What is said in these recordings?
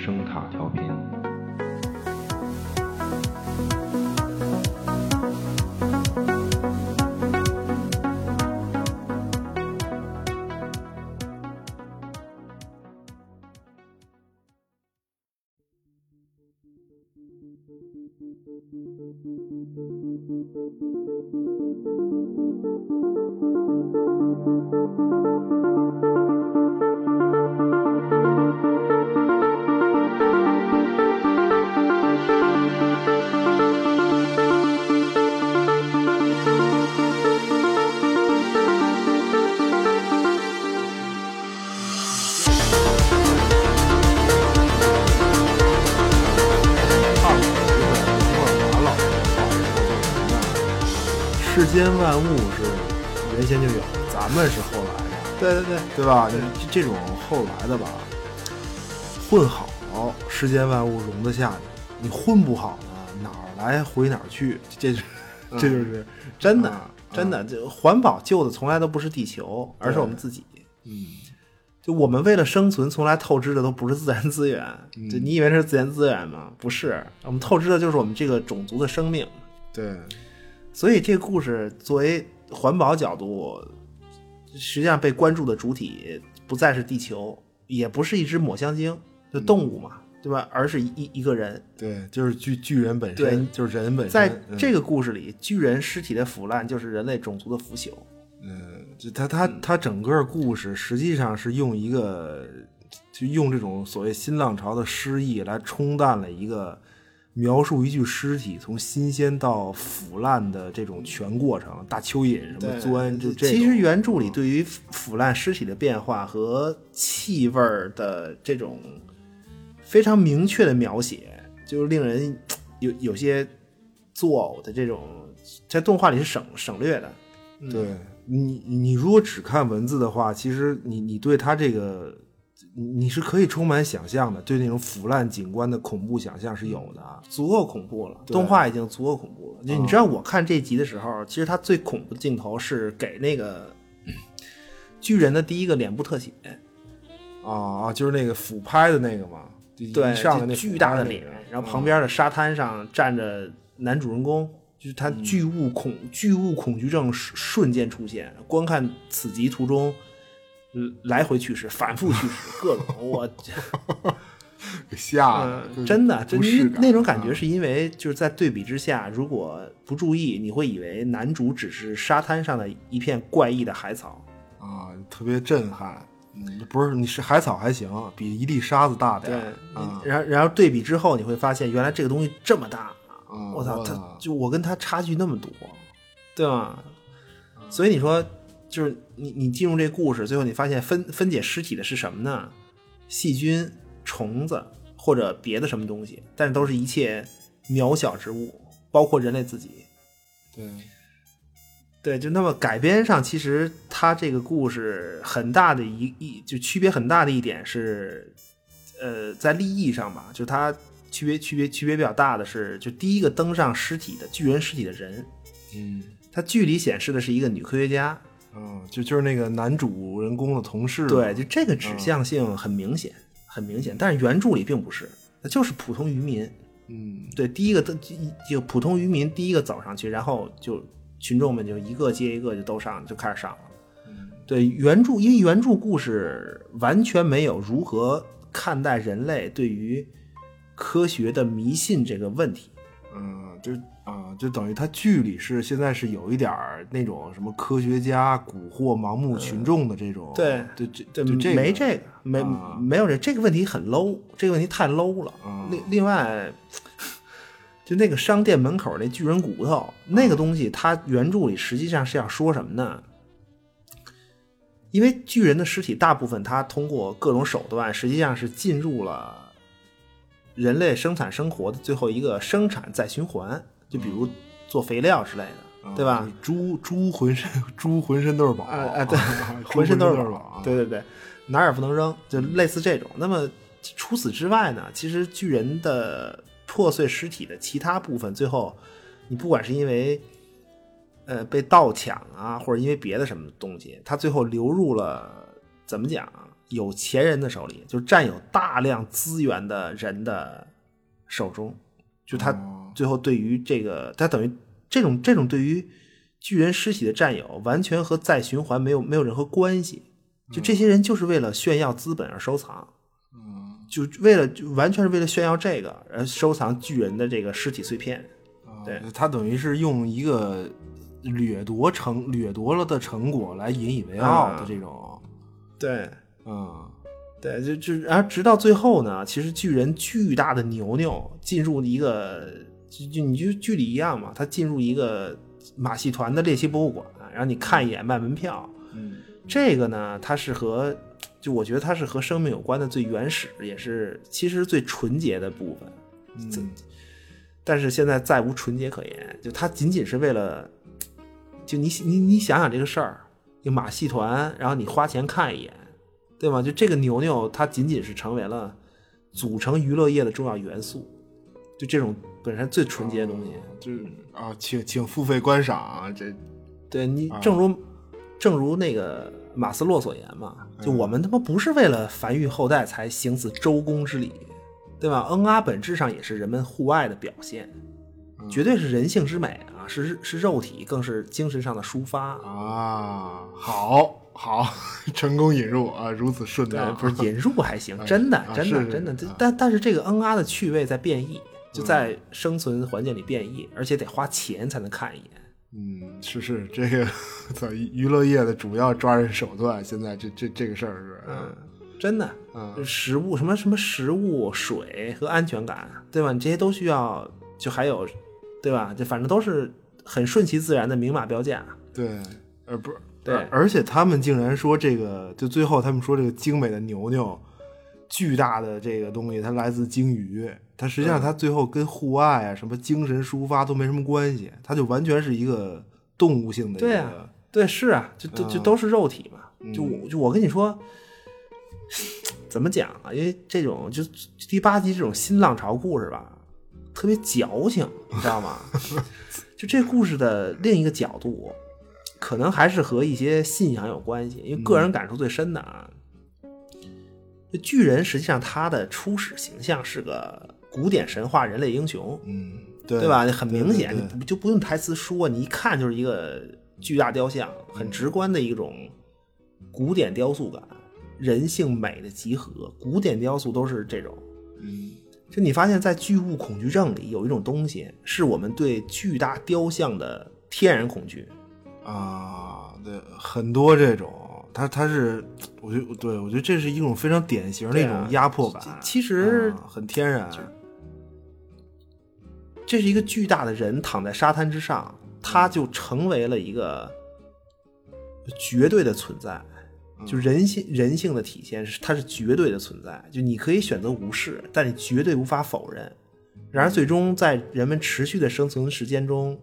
声塔调频。物是原先就有，咱们是后来的，对对对，对吧？你这这种后来的吧，混好，世间万物容得下你；你混不好呢，哪儿来回哪儿去。这是，这就是真的啊真的，这环保救的从来都不是地球，而是我们自己。嗯，就我们为了生存，从来透支的都不是自然资源。就你以为那是自然资源吗？不是，我们透支的就是我们这个种族的生命。对，所以这个故事作为环保角度，实际上被关注的主体不再是地球，也不是一只抹香鲸，就动物嘛，对吧？而是一一个人。对，就是巨巨人本对身，就是人本身。在嗯这个故事里，巨人尸体的腐烂就是人类种族的腐朽。嗯，就他他他整个故事实际上是用一个，就用这种所谓新浪潮的诗意来冲淡了一个描述一具尸体从新鲜到腐烂的这种全过程，大蚯蚓什么钻，就这。其实原著里对于腐腐烂尸体的变化和气味儿的这种非常明确的描写，就令人有有些作呕的这种，在动画里是省省略的。对你，你如果只看文字的话，其实你你对他这个，你你是可以充满想象的，对那种腐烂景观的恐怖想象是有的啊。足够恐怖了，动画已经足够恐怖了。就你知道，我看这集的时候，其实它最恐怖的镜头是给那个巨人的第一个脸部特写，啊啊，就是那个俯拍的那个嘛，对，上来那巨大的脸然后旁边的沙滩上站着男主人公，就是他巨物恐、巨物恐惧症瞬瞬间出现，观看此集途中。嗯来回去世，反复去世，各种我，给吓的，嗯，真的，就不适感那种感觉，啊是因为就是在对比之下，如果不注意，你会以为男主只是沙滩上的一片怪异的海草。啊，特别震撼。嗯，不是，你是海草还行，比一粒沙子大点对。然后然后对比之后，你会发现原来这个东西这么大，啊我操，他就我跟他差距那么多，对吧？所以你说，就是你你进入这故事，最后你发现分分解尸体的是什么呢？细菌、虫子或者别的什么东西，但是都是一切渺小之物，包括人类自己。对，对，就那么改编上，其实它这个故事很大的一一就区别很大的一点是，呃，在立意上吧，就它区别区别区别比较大的是，就第一个登上尸体的巨人尸体的人，嗯它剧里显示的是一个女科学家，嗯，就就是那个男主人公的同事，对，就这个指向性很明显，很明显，但是原著里并不是，它就是普通渔民，嗯对，第一个登就普通渔民第一个走上去，然后就群众们就一个接一个就都上，就开始上了。对原著，因为原著故事完全没有如何看待人类对于科学的迷信这个问题。嗯，就啊，就等于他剧里是现在是有一点儿那种什么科学家蛊惑盲目群众的这种，对对这对，这个没这个，没、啊没有这这个问题很 low，这个问题太 low 了。啊另另外，就那个商店门口那巨人骨头那个东西，它原著里实际上是要说什么呢？因为巨人的尸体大部分它通过各种手段，实际上是进入了人类生产生活的最后一个生产再循环，就比如做肥料之类的，对吧？啊猪 猪浑身 猪浑身都是宝啊啊，对，浑身都是是宝宝，对对对，哪儿也不能扔，就类似这种。那么除此之外呢，其实巨人的破碎尸体的其他部分，最后你不管是因为呃被盗抢啊，或者因为别的什么东西，它最后流入了怎么讲啊？有钱人的手里，就占有大量资源的人的手中。就他最后对于这个，他等于这种这种对于巨人尸体的占有，完全和再循环没有没有任何关系。就这些人就是为了炫耀资本而收藏，就为了就完全是为了炫耀这个而收藏巨人的这个尸体碎片。对。他等于是用一个掠夺成掠夺了的成果来引以为傲的这种，对，嗯。对，就就然后直到最后呢，其实巨人巨大的牛牛进入一个，就就你就剧里一样嘛，他进入一个马戏团的猎奇博物馆，然后你看一眼卖门票，嗯这个呢，它是和就我觉得它是和生命有关的最原始，也是其实最纯洁的部分。嗯但是现在再无纯洁可言，就它仅仅是为了，就你你你想想这个事儿，就马戏团，然后你花钱看一眼，对吗？就这个牛牛，它仅仅是成为了组成娱乐业的重要元素，就这种本身最纯洁的东西。就是啊，请请付费观赏啊这对你，正如、正如那个马斯洛所言嘛，就我们他妈不是为了繁育后代才行此周公之礼，对吧？恩阿本质上也是人们互爱的表现，绝对是人性之美啊，是是肉体，更是精神上的抒发。啊，好好 成功引入啊，如此顺对当，，不是 引入还行，真的啊真的真的，但但是这个恩阿的趣味在变异，就在生存环境里变异，而且得花钱才能看一眼。嗯，是是这个在娱乐业的主要抓人手段，现在这这这个事儿是，嗯真的，嗯食物什么什么食物、水和安全感，对吧？你这些都需要，就还有，对吧？就反正都是很顺其自然的明码标价。对，呃不是，对而而且他们竟然说这个，就最后他们说这个精美的牛牛，巨大的这个东西，它来自鲸鱼，它实际上它最后跟户外啊、什么精神抒发都没什么关系，它就完全是一个动物性的一个，对啊，对，是啊，就都就都是肉体嘛。就我就我跟你说，怎么讲啊？因为这种就第八集这种新浪潮故事吧，特别矫情，你知道吗？就这故事的另一个角度，可能还是和一些信仰有关系。因为个人感触最深的啊，这巨人实际上他的初始形象是个古典神话人类英雄，嗯，对对吧？很明显，对对你就不用台词说，你一看就是一个巨大雕像，很直观的一种古典雕塑感，人性美的集合。古典雕塑都是这种。嗯就你发现，在巨物恐惧症里有一种东西，是我们对巨大雕像的天然恐惧。啊，对，很多这种，它它是，我觉得对我觉得这是一种非常典型的一种压迫感，其实啊很天然，这是一个巨大的人躺在沙滩之上，他就成为了一个绝对的存在。就人性人性的体现是，他是绝对的存在。就你可以选择无视，但你绝对无法否认。然而，最终在人们持续的生存时间中，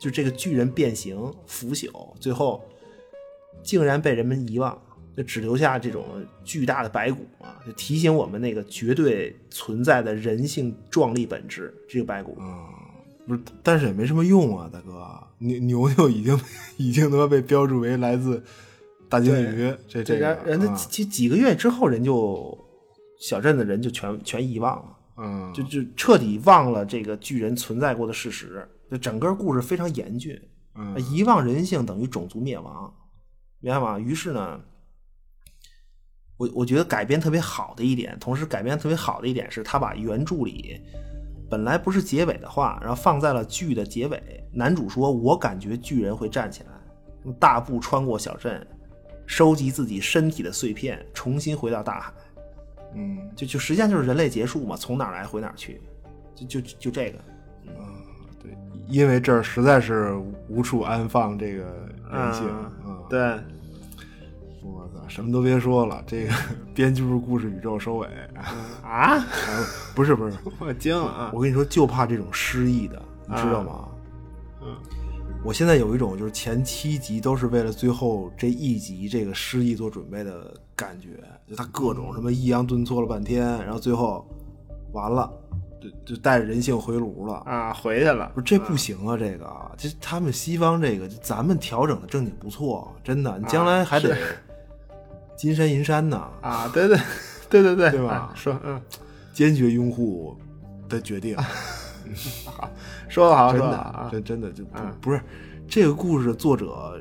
就这个巨人变形、腐朽，最后竟然被人们遗忘，就只留下这种巨大的白骨啊，就提醒我们那个绝对存在的人性壮丽本质。这个白骨，不是，但是也没什么用啊，大哥，牛牛牛已经 已经他妈被标注为来自大鲸鱼，这这个人人家啊几几个月之后，人就小镇的人就全全遗忘了。嗯，就就彻底忘了这个巨人存在过的事实，就整个故事非常严峻，嗯遗忘人性等于种族灭亡，明白吗？于是呢，我我觉得改编特别好的一点，同时改编特别好的一点是，他把原著里本来不是结尾的话，然后放在了剧的结尾。男主说：“我感觉巨人会站起来，用大步穿过小镇，收集自己身体的碎片，重新回到大海。”嗯就就实际上就是人类结束嘛，从哪儿来回哪儿去，就就就这个，嗯对，因为这儿实在是无处安放这个人性嗯。对，什么都别说了，这个 编剧部故事宇宙收尾 啊，啊，不是不是，我惊了啊！我跟你说，就怕这种失忆的，你知道吗？嗯，我现在有一种就是前七集都是为了最后这一集这个失忆做准备的感觉，就他各种什么抑扬顿挫了半天，然后最后完了，就就带着人性回炉了。啊，回去了不是这不行啊，这个这他们西方这个，咱们调整的正经不错，真的，你将来还得、金山银山呢，啊，对对对对对，对吧？啊说嗯，坚决拥护的决定，说的好，真的啊，真真的就不嗯。不是这个故事作者，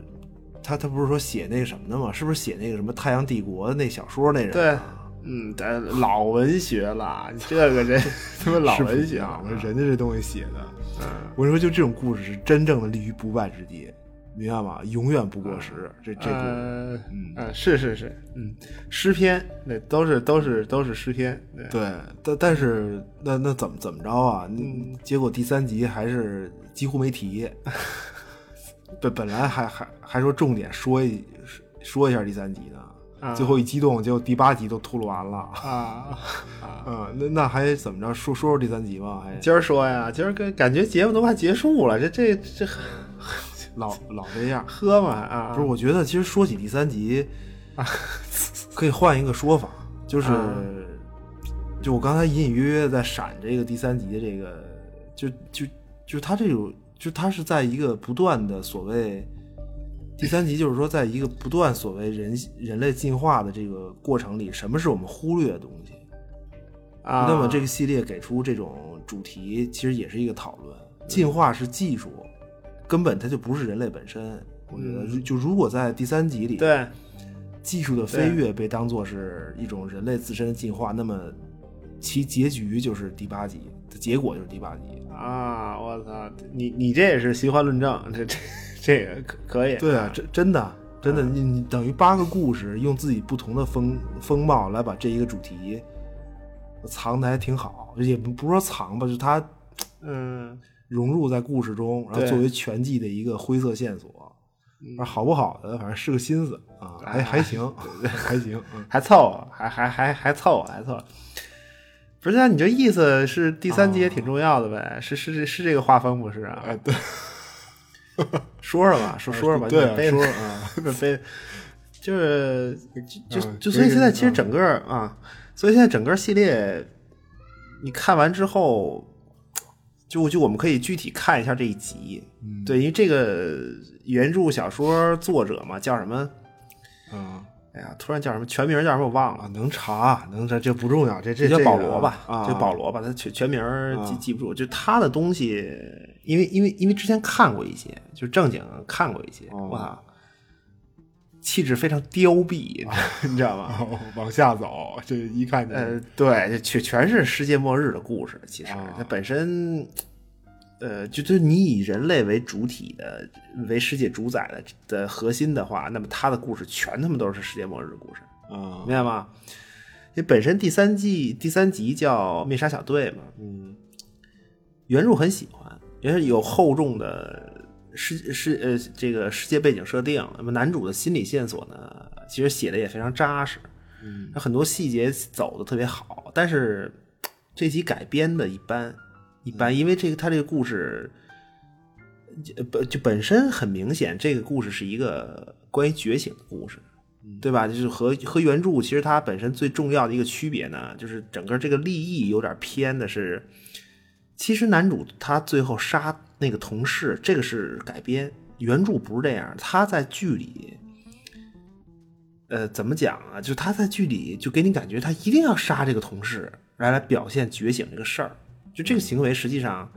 他他不是说写那个什么的吗？是不是写那个什么《太阳帝国》的那小说那人？对，嗯，对，老文学了，这个人他妈老文学啊，人家这东西写的，嗯。我说，就这种故事是真正的立于不败之地，明白吗？永远不过时。这这故事，呃嗯嗯，是是是，嗯，诗篇，那都是都是都是诗篇，对，对，但但是那那怎么怎么着啊？嗯结果第三集还是几乎没提。本本来还还还说重点说一说一下第三集呢，啊最后一激动，结果第八集都秃噜完了。啊啊，嗯，那那还怎么着？说说说第三集吧，还今儿说呀，今儿感感觉节目都快结束了，这这这老老这样。喝嘛啊，不是，我觉得其实说起第三集，可以换一个说法，就是、啊就我刚才隐隐约约在闪这个第三集的这个，就就就是他这种，就他是在一个不断的所谓第三集，就是说在一个不断所谓人人类进化的这个过程里，什么是我们忽略的东西？啊，那么这个系列给出这种主题，其实也是一个讨论。进化是技术，根本它就不是人类本身。我觉得，就如果在第三集里，嗯对技术的飞跃被当做是一种人类自身的进化，那么其结局就是第八集，结果就是第八集。啊，我操，你你这也是奇幻论证，这这这个可可以，对啊，真真的真的，你你等于八个故事用自己不同的风风貌来把这一个主题藏的还挺好，也不不是说藏吧，就是它嗯，融入在故事中，然后作为全季的一个灰色线索。而好不好的，反正是个心思啊，还还行，还行。嗯还凑合，还还还还凑合，还凑合。不是那，你这意思是第三集也挺重要的呗？是是是这个画风不是啊？哎，对，说说吧，说说吧，对啊，你背说啊，背，就是就就所以现在其实嗯整个啊，所以现在整个系列，你看完之后，就就我们可以具体看一下这一集，嗯对，因为这个原著小说作者嘛，叫什么？嗯哎呀，突然叫什么？全名叫什么？我忘了。啊，能查，能查，这不重要，这这这叫保罗吧？啊，这保罗吧，他全全名记啊记不住。就他的东西，因为因为因为之前看过一些，就正经看过一些，哦哇，气质非常凋敝，你知道吗？哦 往下走，这一看就呃，对，这全全是世界末日的故事。其实啊它本身，呃，就就你以人类为主体的、为世界主宰的的核心的话，那么它的故事全他妈都是世界末日的故事。啊明，白吗？因为本身第三季第三集叫《灭杀小队》嘛，嗯原著很喜欢，也是有厚重的世世呃这个世界背景设定。那么男主的心理线索呢，其实写的也非常扎实，嗯，很多细节走的特别好，但是这集改编的一般一般，因为这个他这个故事。呃本就本身很明显，这个故事是一个关于觉醒的故事，对吧？就是和和原著其实它本身最重要的一个区别呢，就是整个这个立意有点偏的是，其实男主他最后杀那个同事，这个是改编，原著不是这样，他在剧里。呃，怎么讲啊？就他在剧里就给你感觉他一定要杀这个同事，来来表现觉醒这个事儿。就这个行为，实际上，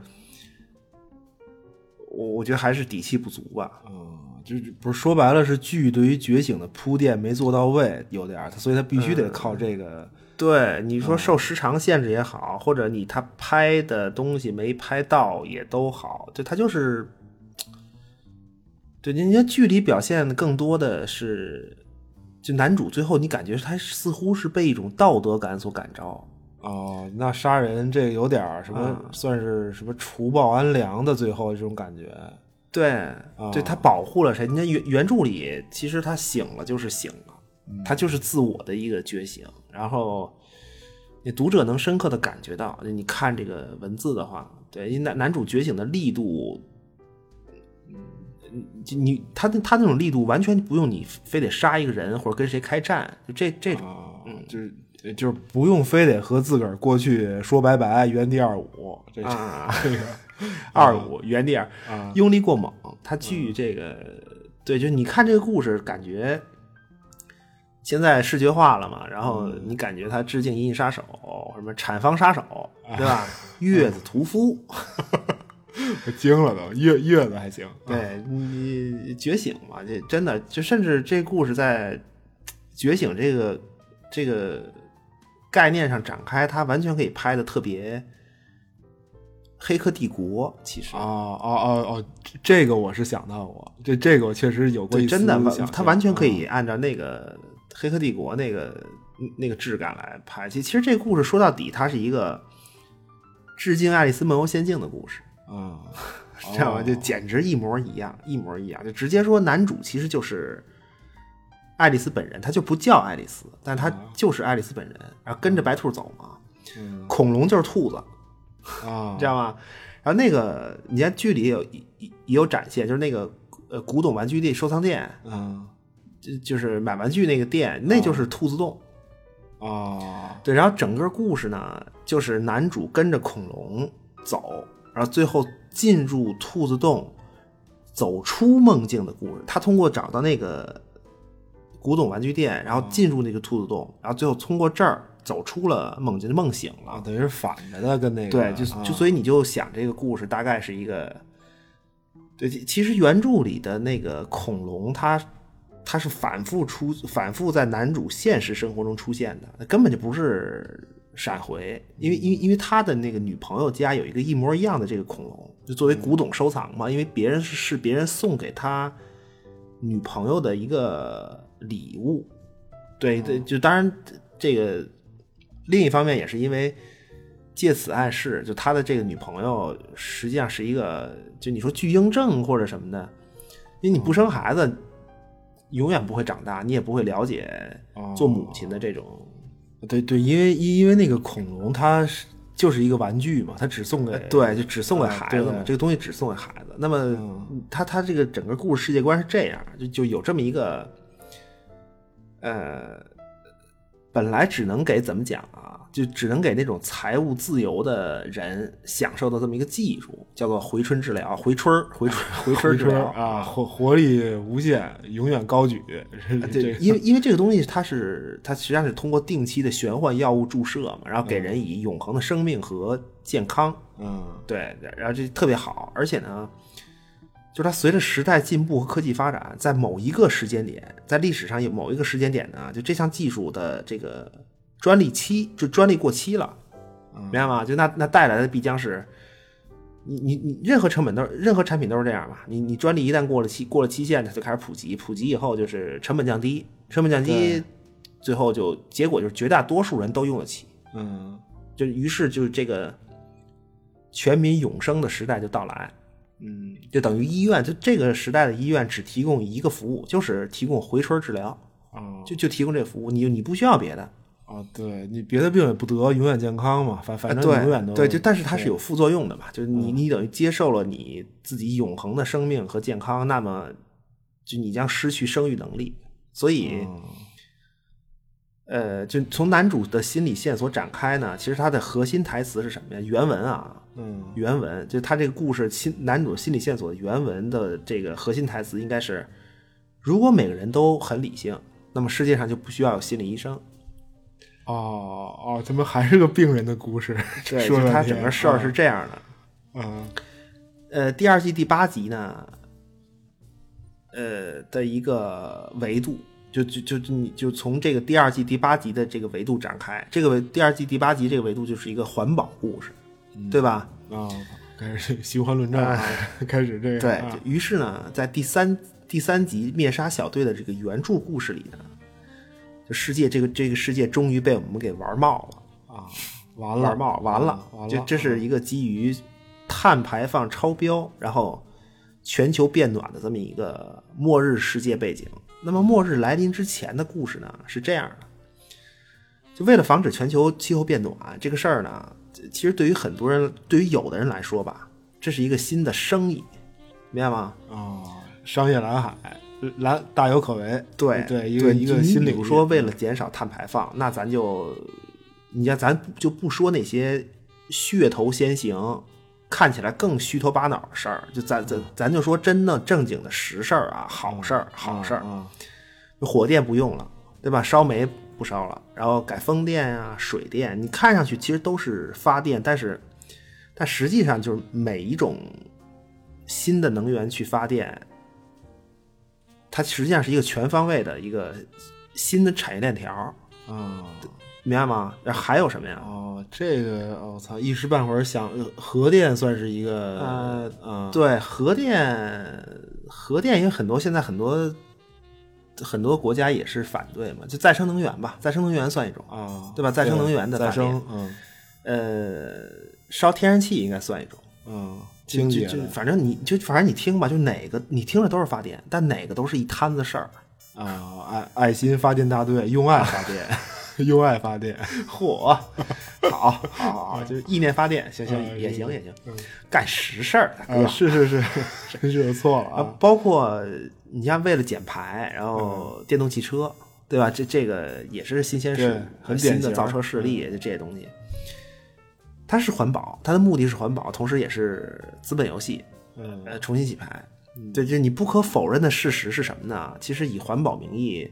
我我觉得还是底气不足吧。嗯，就是不是说白了是剧对于觉醒的铺垫没做到位，有点儿，所以他必须得靠这个。对，你说受时长限制也好，或者你他拍的东西没拍到也都好，就他就是，对，人家剧里表现的更多的是，就男主最后你感觉他似乎是被一种道德感所感召，哦，那杀人这个有点儿什么，嗯算是什么除暴安良的最后这种感觉。对，对他保护了谁？你看原原著里，其实他醒了就是醒了，他就是自我的一个觉醒。然后，你读者能深刻的感觉到，你看这个文字的话，对，男男主觉醒的力度，你他他那种力度完全不用你非得杀一个人或者跟谁开战，就这这种。啊，就是就是不用非得和自个儿过去说拜拜，原地二五，这 这个 二五原地二啊用力过猛，他剧这个对，就你看这个故事，感觉现在视觉化了嘛，然后你感觉他致敬《银翼杀手》什么《产房杀手》，对吧？月子屠夫，我 惊了都，月月子还行。对你觉醒嘛，这真的就甚至这故事在觉醒这个这个概念上展开，它完全可以拍的特别。黑客帝国其实哦哦哦哦，这个我是想到过，这这个我确实有过一真的，他完全可以按照那个黑客帝国那个那个质感来拍。其其实这个故事说到底，它是一个致敬《爱丽丝梦游仙境》的故事啊，知道吗？就简直一模一样，一模一样。就直接说男主其实就是爱丽丝本人，他就不叫爱丽丝，但他就是爱丽丝本人，然后跟着白兔走嘛。恐龙就是兔子。啊，知道吗？然后那个，你看剧里有也也有展现，就是那个呃古董玩具店收藏店，嗯，就就是买玩具那个店，那就是兔子洞。哦，对，然后整个故事呢，就是男主跟着恐龙走，然后最后进入兔子洞，走出梦境的故事。他通过找到那个古董玩具店，然后进入那个兔子洞，然后最后通过这儿。走出了梦境，梦醒了，等于是反着的，跟那个对，就就所以你就想这个故事大概是一个，对，其实原著里的那个恐龙，它它是反复出，反复在男主现实生活中出现的，那根本就不是闪回，因为因为因为他的那个女朋友家有一个一模一样的这个恐龙，就作为古董收藏嘛，因为别人是是别人送给他女朋友的一个礼物，对对，就当然这个。另一方面也是因为借此暗示，就他的这个女朋友实际上是一个，就你说巨婴症或者什么的，因为你不生孩子，永远不会长大，你也不会了解做母亲的这种。对对，因为因为那个恐龙它是就是一个玩具嘛，它只送给对，就只送给孩子嘛，这个东西只送给孩子。那么他他这个整个故事世界观是这样，就就有这么一个，呃。本来只能给怎么讲啊？就只能给那种财务自由的人享受的这么一个技术，叫做回春治疗，回春回春回春治疗啊，活活力无限，永远高举。对，因为因为这个东西它是它实际上是通过定期的玄幻药物注射嘛，然后给人以永恒的生命和健康。嗯，对，然后这特别好，而且呢。就是它随着时代进步和科技发展，在某一个时间点，在历史上有某一个时间点呢，就这项技术的这个专利期就专利过期了，明白吗？就那那带来的必将是，你你你任何成本都任何产品都是这样嘛？你你专利一旦过了期过了期限，它就开始普及，普及以后就是成本降低，成本降低，最后就结果就是绝大多数人都用得起，嗯，就于是就是这个全民永生的时代就到来。嗯，就等于医院，就这个时代的医院只提供一个服务，就是提供回春治疗。啊，就就提供这个服务，你你不需要别的啊，对你别的病也不得，永远健康嘛，反反正永远都对，就但是它是有副作用的嘛，就是你你等于接受了你自己永恒的生命和健康，那么就你将失去生育能力，所以。呃，就从男主的心理线索展开呢，其实他的核心台词是什么呀？原文啊，嗯，原文就他这个故事心男主心理线索原文的这个核心台词应该是：如果每个人都很理性，那么世界上就不需要有心理医生。哦哦，怎么还是个病人的故事？对，他整个事儿是这样的。嗯，呃，第二季第八集呢，呃的一个维度。就就就就你就从这个第二季第八集的这个维度展开，这个第二季第八集这个维度就是一个环保故事，对吧？啊，开始循环论战，开始这个。对于是呢，在第三第三集灭杀小队的这个原著故事里呢，就世界这个这个世界终于被我们给玩冒 了啊，完了，玩冒完了，完了，就这是一个基于碳排放超标，然后全球变暖的这么一个末日世界背景。那么末日来临之前的故事呢是这样的，就为了防止全球气候变暖这个事儿呢，其实对于很多人，对于有的人来说吧，这是一个新的生意，明白吗？啊，商业蓝海，蓝大有可为。对对，一个一个心理。比如说，为了减少碳排放，那咱就，你看，咱就不说那些噱头先行。看起来更虚头巴脑的事儿，就咱咱咱就说真的正经的实事儿啊，好事儿，好事儿。火电不用了，对吧？烧煤不烧了，然后改风电啊、水电，你看上去其实都是发电，但是但实际上就是每一种新的能源去发电，它实际上是一个全方位的一个新的产业链条，啊明白吗？然后还有什么呀？哦，这个我操，一时半会儿想呃核电算是一个呃啊对，核电，核电因为很多现在很多很多国家也是反对嘛，就再生能源吧，再生能源算一种，啊，对吧再生能源的再发生，嗯呃，烧天然气应该算一种。嗯，就就就反正你就反正你听吧，就哪个你听着都是发电，但哪个都是一摊子事儿。啊，爱爱心发电大队用爱发电，用爱发电，嚯，好，好，好，就是意念发电，行行嗯也行也行，干实事儿，大啊，哥。是是是，真是错了啊啊，，包括你像为了减排，然后嗯电动汽车，对吧？这这个也是新鲜事，很新的造车势力，就这些东西。它是环保，它的目的是环保，同时也是资本游戏，嗯呃，重新洗牌。对，就你不可否认的事实是什么呢？其实以环保名义，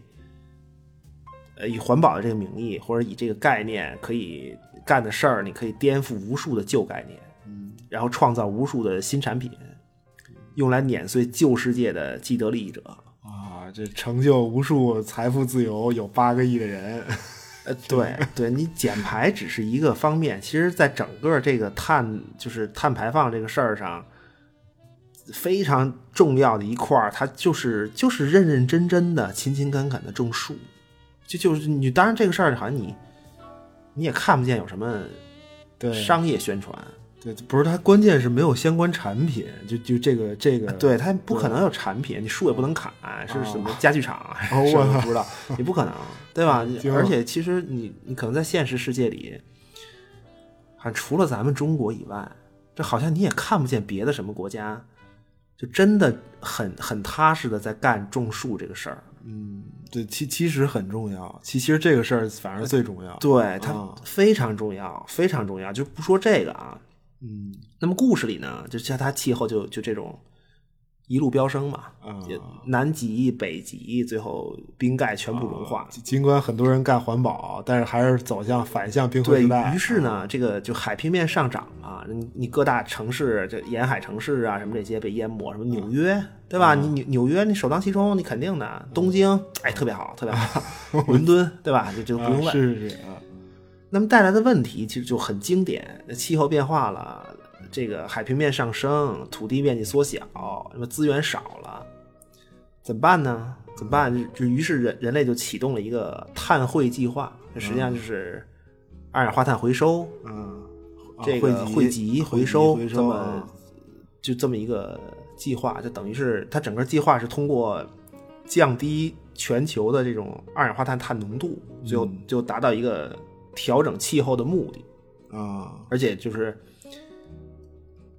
呃，以环保的这个名义，或者以这个概念可以干的事儿，你可以颠覆无数的旧概念，嗯，然后创造无数的新产品，用来碾碎旧世界的既得利益者。啊，这成就无数财富自由有八个亿的人，呃，对对，你减排只是一个方面，其实，在整个这个碳就是碳排放这个事儿上，非常重要的一块儿，它就是就是认认真真的、勤勤恳恳的种树。就就是你，当然这个事儿好像你你也看不见有什么对商业宣传，对，不是它，关键是没有相关产品，就就这个这个，对它不可能有产品，你树也不能砍，是什么家具厂 我不不知道，你不可能，对吧？而且其实你你可能在现实世界里，好像除了咱们中国以外，这好像你也看不见别的什么国家，就真的很很踏实的在干种树这个事儿。嗯，对，其其实很重要，其其实这个事儿反而最重要，对，它啊非常重要，非常重要。就不说这个啊，嗯那么故事里呢，就像它气候就就这种一路飙升嘛，啊，南极、北极，最后冰盖全部融化。尽管很多人干环保，但是还是走向反向冰河对时代。于是呢，这个就海平面上涨嘛，你你各大城市，这沿海城市啊，什么这些被淹没，什么纽约，对吧？你纽纽约你首当其冲，你肯定的。东京，哎，特别好，特别好。伦敦，对吧？这这个不用问。啊是是是啊，那么带来的问题其实就很经典，气候变化了，这个海平面上升，土地面积缩小，什么资源少了，怎么办呢？怎么办？就于是人人类就启动了一个碳汇计划，这实际上就是二氧化碳回收，嗯，啊这个汇集回收回这么啊就这么一个计划，就等于是它整个计划是通过降低全球的这种二氧化碳碳浓度，最后就达到一个调整气候的目的，啊，而且就是。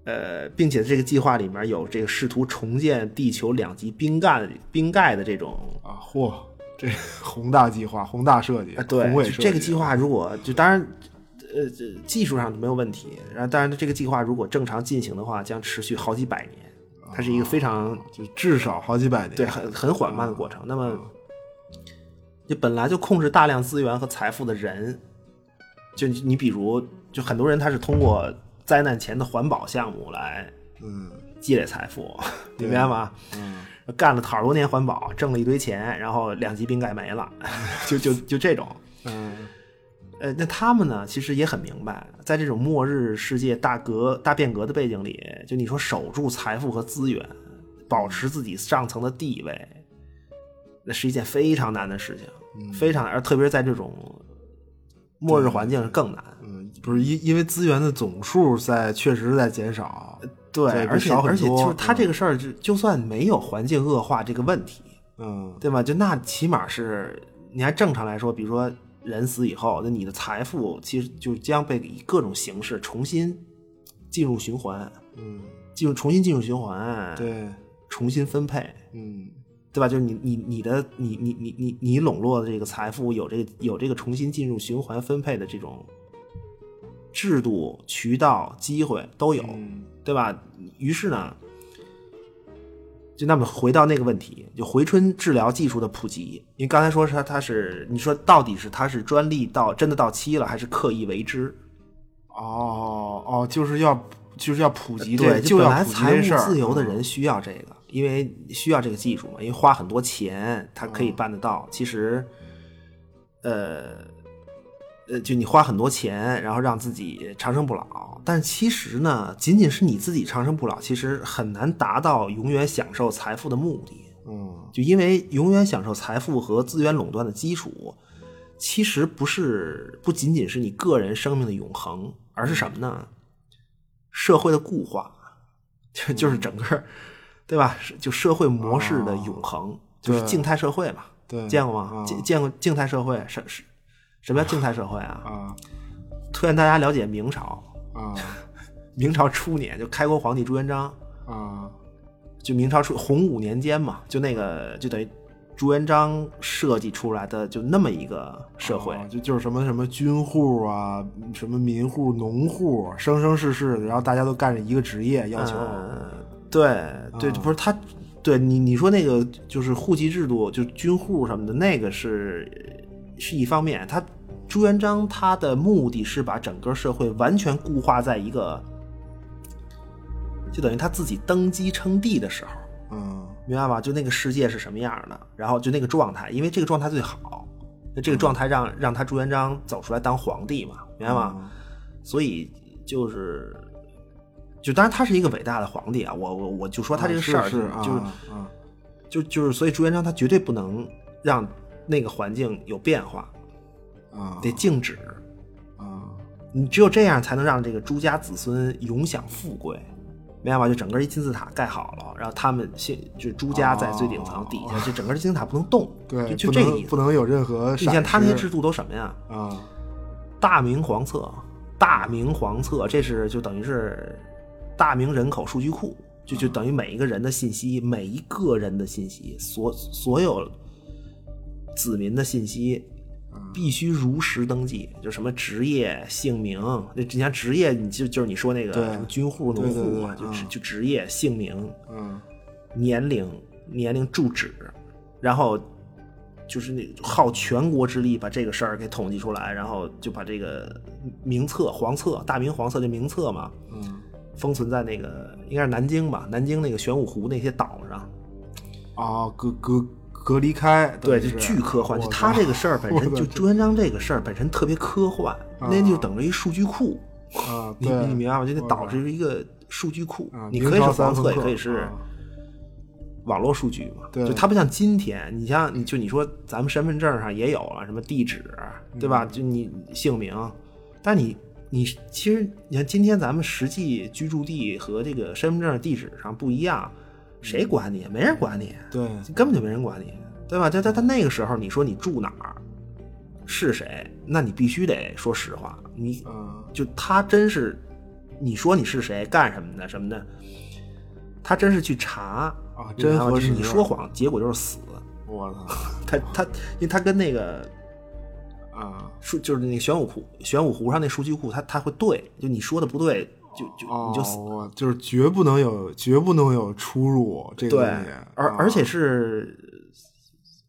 呃，并且这个计划里面有这个试图重建地球两极冰盖冰盖的这种啊，嚯，这宏大计划、宏大设计、啊，对宏伟设计这个计划如果就当然，呃，这技术上没有问题，然后当然这个计划如果正常进行的话，将持续好几百年，它是一个非常就至少好几百年。对很很缓慢的过程。那么，就本来就控制大量资源和财富的人，就你你比如，就很多人他是通过灾难前的环保项目来嗯积累财富，你明白吗？嗯干了好多年环保，挣了一堆钱，然后两极冰盖没了，就就就这种。嗯呃，那他们呢，其实也很明白，在这种末日世界大革大变革的背景里，就你说守住财富和资源，保持自己上层的地位，那是一件非常难的事情，非常，而特别是在这种末日环境是更难。嗯，不是因因为资源的总数在确实在减少。对，而且而且就是他这个事儿，就就算没有环境恶化这个问题，嗯对吧？就那起码是，你还正常来说，比如说人死以后，那你的财富其实就将被以各种形式重新进入循环，嗯，进入重新进入循环，，对，重新分配，嗯对吧？就是你你你的你你你你你笼络的这个财富有这个有这个重新进入循环分配的这种制度、渠道、机会都有，嗯对吧？于是呢，就那么回到那个问题，就回春治疗技术的普及，因为刚才说是它它是你说到底是它是专利到真的到期了，还是刻意为之？哦哦，就是要就是要普及这对，就本来财务。自由的嗯人需要这个，因为需要这个技术嘛，因为花很多钱，他可以嗯办得到。其实，呃，呃，就你花很多钱，然后让自己长生不老，但其实呢，仅仅是你自己长生不老，其实很难达到永远享受财富的目的。嗯就因为永远享受财富和资源垄断的基础，其实不是不仅仅是你个人生命的永恒，而是什么呢？社会的固化，就就是整个，对吧？就社会模式的永恒，就是静态社会嘛。对见过吗？啊见见过静态社会？什是什么叫静态社会啊？啊推荐大家了解明朝，啊 明朝初年就开国皇帝朱元璋，啊就明朝初洪武年间嘛，就那个就等于朱元璋设计出来的就那么一个社会。哦就就是什么什么军户啊，什么民户、农户，生生世世的，然后大家都干着一个职业，要求、呃，对对，啊不是他，对你你说那个就是户籍制度，就是军户什么的，那个是是一方面。他朱元璋他的目的是把整个社会完全固化在一个，就等于他自己登基称帝的时候，嗯明白吧？就那个世界是什么样的，然后就那个状态，因为这个状态最好，那这个状态让让他朱元璋走出来当皇帝嘛，明白吗？嗯所以就是，就当然他是一个伟大的皇帝啊，我我我就说他这个事儿、啊是是就是、就就是，所以朱元璋他绝对不能让那个环境有变化，啊得静止。啊你只有这样才能让这个朱家子孙永享富贵，明白吧？就整个一金字塔盖好了，然后他们现就朱家在最顶层，底下就整个金字塔不能动，对，就就这个意思。不能有任何你像他那些制度都什么呀？啊大明皇册，大明皇册，这是就等于是大明人口数据库，就就等于每一个人的信息，每一个人的信息，所所有子民的信息。必须如实登记，就什么职业、姓名，那你像职业，你就就是你说那个什么军户、农户啊，就职就职业、姓名、嗯年龄、年龄、住址，然后就是那耗全国之力把这个事儿给统计出来，然后就把这个名册、黄册、大明黄册这名册嘛，嗯封存在那个应该是南京吧，南京那个玄武湖那些岛上。啊隔隔隔离开，对，就巨科幻。就他这个事儿本身，就朱元璋这个事儿本身特别科幻，那就等于一数据库。啊，你你明白吗？就那我岛是一个数据库啊，你可以是明朝三黄册，也可以是啊网络数据嘛。对就它不像今天，你像你就你说咱们身份证上也有了什么地址，对嗯吧？就你姓名，但你你其实你看今天咱们实际居住地和这个身份证地址上不一样，谁管你？没人管你，对根本就没人管你，对吧？他他他那个时候你说你住哪儿，是谁，那你必须得说实话，你嗯就他真是，你说你是谁，干什么的什么的，他真是去查啊真核实你说谎，结果就是死。我操 他他，因为他跟那个啊数就是那个玄武湖玄武湖上那数据库，它它会对，就你说的不对，就就哦，你就死。我就是绝不能有绝不能有出入这个对东西，，啊而而且是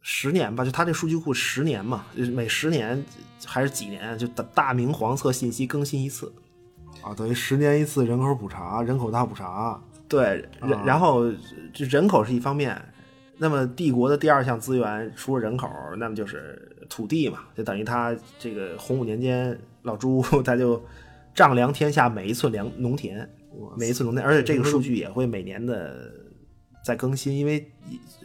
十年吧，就他这数据库十年嘛，就是每十年还是几年，就大大明黄册信息更新一次。啊，等于十年一次人口普查，人口大普查，对，然、啊然后这人口是一方面，那么帝国的第二项资源除了人口，那么就是土地嘛，就等于他这个洪武年间老朱 他就丈量天下每一寸良农田，每一寸农田，而且这个数据也会每年的在更新，因为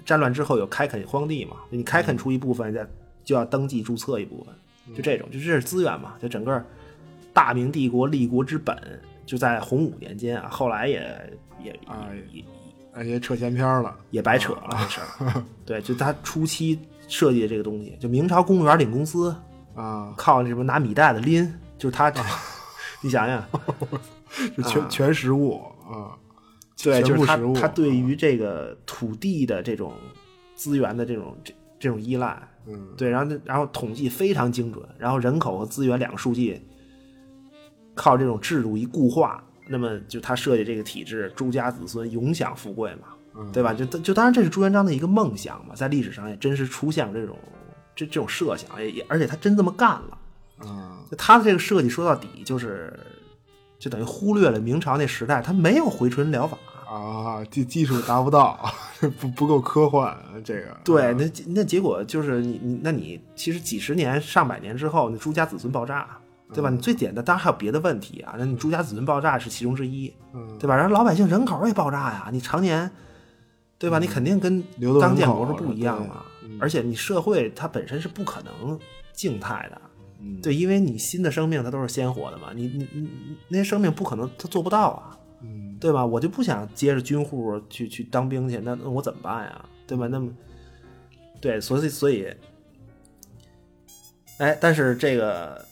战乱之后有开垦荒地嘛，你开垦出一部分，再就要登记注册一部分，就这种，就这是资源嘛，就整个大明帝国立国之本就在洪武年间啊，后来也也啊也也而且扯闲篇了，也白扯了这事儿。对，就他初期设计的这个东西，就明朝公务员领工资啊，靠那什么拿米袋子拎，就是他，你想想，就全全实物啊，对，全就是他他对于这个土地的这种资源的这种这这种依赖，嗯，对，然后然后统计非常精准，然后人口和资源两个数据靠这种制度一固化，那么就他设计这个体制，朱家子孙永享富贵嘛，对吧？就就当然这是朱元璋的一个梦想嘛，在历史上也真实出现过这种这这种设想，也也而且他真这么干了。嗯就他的这个设计说到底就是，就等于忽略了明朝那时代，他没有回春疗法。啊，技技术达不到，不不够科幻，这个对，那那结果就是你你那你其实几十年上百年之后，那朱家子孙爆炸，对吧？你最简单，当然还有别的问题啊，那你朱家子孙爆炸是其中之一，嗯对吧？然后老百姓人口也爆炸呀，你常年，对吧？你肯定跟刚建国是不一样嘛，而且你社会它本身是不可能静态的，嗯对，因为你新的生命它都是鲜活的嘛，你你你你那些生命不可能它做不到啊，嗯对吧？我就不想接着军户去去当兵去，那那我怎么办呀？对吧？那么，对，所以所以，哎，但是这个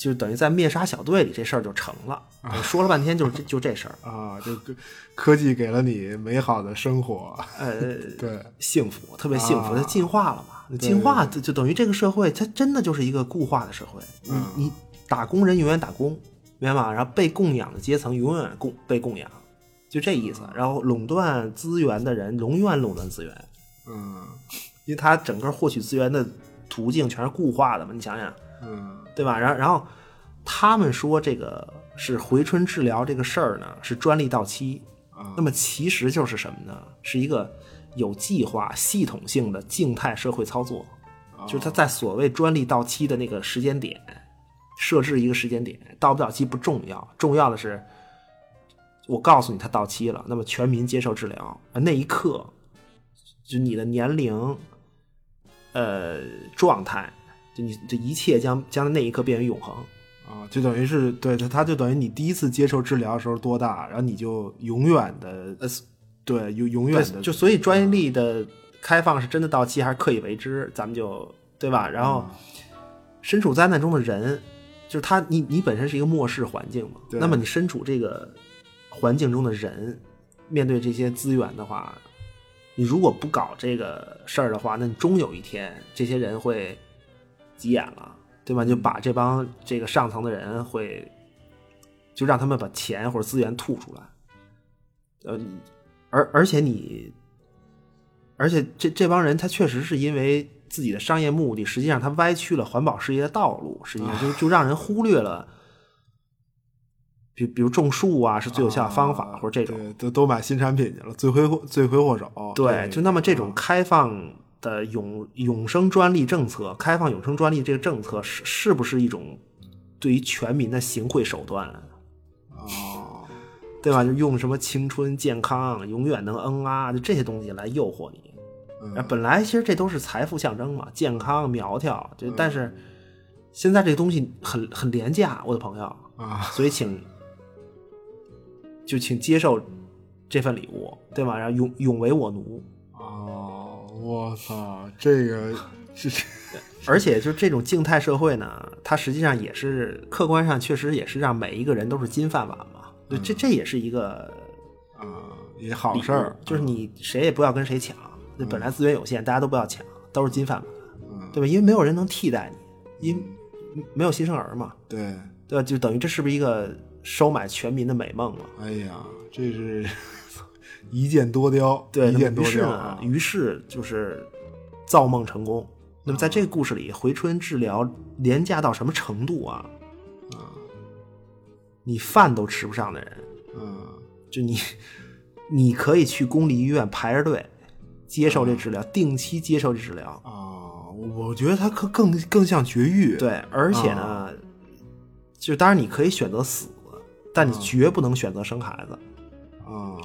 就等于在灭杀小队里这事儿就成了。说了半天就是这就这事儿，啊，这个科技给了你美好的生活，呃，对，幸福，特别幸福，啊它进化了嘛？进化就就等于这个社会，它真的就是一个固化的社会。你嗯你打工人永远打工，明白吗？然后被供养的阶层永远供被供养，就这意思。然后垄断资源的人永远垄断资源，嗯因为他整个获取资源的途径全是固化的嘛。你想想，嗯对吧？然后然后他们说这个是回春治疗这个事儿呢，是专利到期。啊那么其实就是什么呢？是一个有计划、系统性的静态社会操作，就是他在所谓专利到期的那个时间点，设置一个时间点，到不到期不重要，重要的是，我告诉你它到期了，那么全民接受治疗，那一刻，就你的年龄，呃，状态，就你这一切将将在那一刻变为永恒。啊，就等于是对他，他就等于你第一次接受治疗的时候多大，然后你就永远的，呃，对，永永远的，就所以专利的开放是真的到期还是刻意为之，咱们就对吧？然后身处灾难中的人，就是他，你你本身是一个末世环境嘛，那么你身处这个环境中的人，面对这些资源的话，你如果不搞这个事儿的话，那你终有一天这些人会急眼了，对吧？就把这帮这个上层的人会，就让他们把钱或者资源吐出来，呃，而而且你，而且这这帮人他确实是因为自己的商业目的，实际上他歪曲了环保事业的道路，实际上就就让人忽略了，比比如种树啊是最有效的方法，啊或者这种对都都买新产品去了，罪魁祸罪魁祸首。对，就那么这啊种开放的永永生专利政策，开放永生专利这个政策是是不是一种对于全民的行贿手段？哦，对吧？就用什么青春、健康、永远能嗯啊，就这些东西来诱惑你。本来其实这都是财富象征嘛，健康、苗条，就但是现在这个东西很很廉价，我的朋友，啊，所以请就请接受这份礼物，对吧？然后永永为我奴。哦，我操，这个是 而且就这种静态社会呢，它实际上也是客观上确实也是让每一个人都是金饭碗嘛。对，这这也是一个啊，也好事儿，就是你谁也不要跟谁抢。那本来资源有限，大家都不要抢，都是金饭碗，嗯对吧？因为没有人能替代你，因没有新生儿嘛，对，对吧？就等于这是不是一个收买全民的美梦嘛？哎呀，这是 一箭多雕，对，一那么于是呢箭多雕啊，，于是就是造梦成功。那么在这个故事里，回春治疗廉价到什么程度啊？啊你饭都吃不上的人，嗯就你，你可以去公立医院排着队接受这治疗，定期接受这治疗。啊，我觉得它可更更像绝育，对，而且呢，就当然你可以选择死，但你绝不能选择生孩子。啊，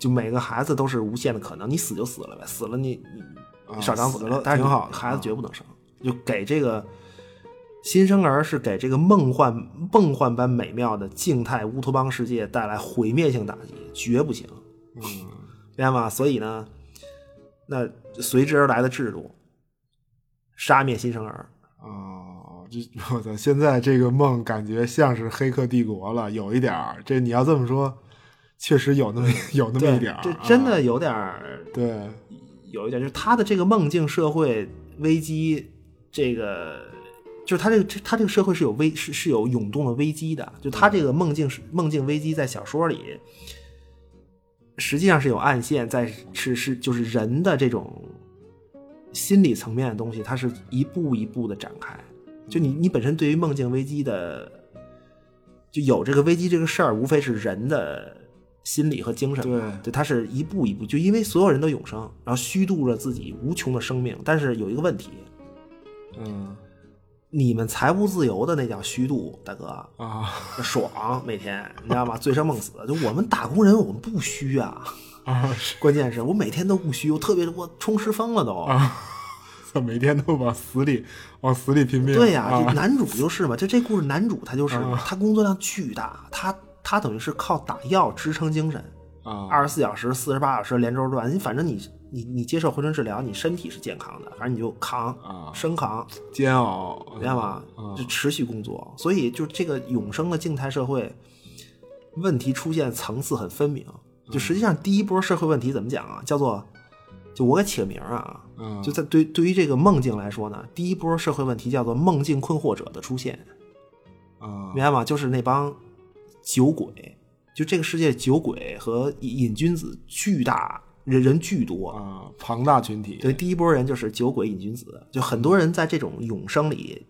就每个孩子都是无限的可能，你死就死了呗，死了你你你少长子死了但是挺好孩子啊绝不能生，就给这个新生儿是给这个梦幻梦幻般美妙的静态乌托邦世界带来毁灭性打击，绝不行，嗯明白吗？所以呢，那随之而来的制度，杀灭新生儿，啊，这我操！现在这个梦感觉像是《黑客帝国》了，有一点儿。这你要这么说，确实有那么 有那么一点儿。这真的啊有点儿对，有一点，就是他的这个梦境社会危机，这个就是他这个他这个社会是有危是是有涌动的危机的，就他这个梦境是梦境危机在小说里实际上是有暗线在，是是就是人的这种心理层面的东西，它是一步一步的展开。就你你本身对于梦境危机的，就有这个危机这个事儿，无非是人的心理和精神对。对，他是一步一步，就因为所有人都永生，然后虚度着自己无穷的生命。但是有一个问题，嗯你们财务自由的那叫虚度，大哥，啊爽每天，你知道吗？醉生梦死。就我们打工人，我们不虚啊。啊关键是我每天都不虚，我特别我充实疯了都。啊，每天都往死里往死里拼命。对呀、啊这男主就是嘛，就这故事男主他就是嘛，他工作量巨大，他他等于是靠打药支撑精神，啊二十四小时、四十八小时连轴转，你反正你你你接受回春治疗，你身体是健康的，反正你就扛啊生扛，煎熬，明白吗？啊就持续工作，所以就这个永生的静态社会，问题出现层次很分明。就实际上第一波社会问题怎么讲啊？叫做，就我给起个名儿啊，嗯就在对对于这个梦境来说呢，第一波社会问题叫做梦境困惑者的出现，啊明白吗？就是那帮酒鬼，就这个世界酒鬼和瘾瘾君子巨大，人人巨多，啊庞大群体。对，第一波人就是酒鬼、瘾君子，就很多人在这种永生里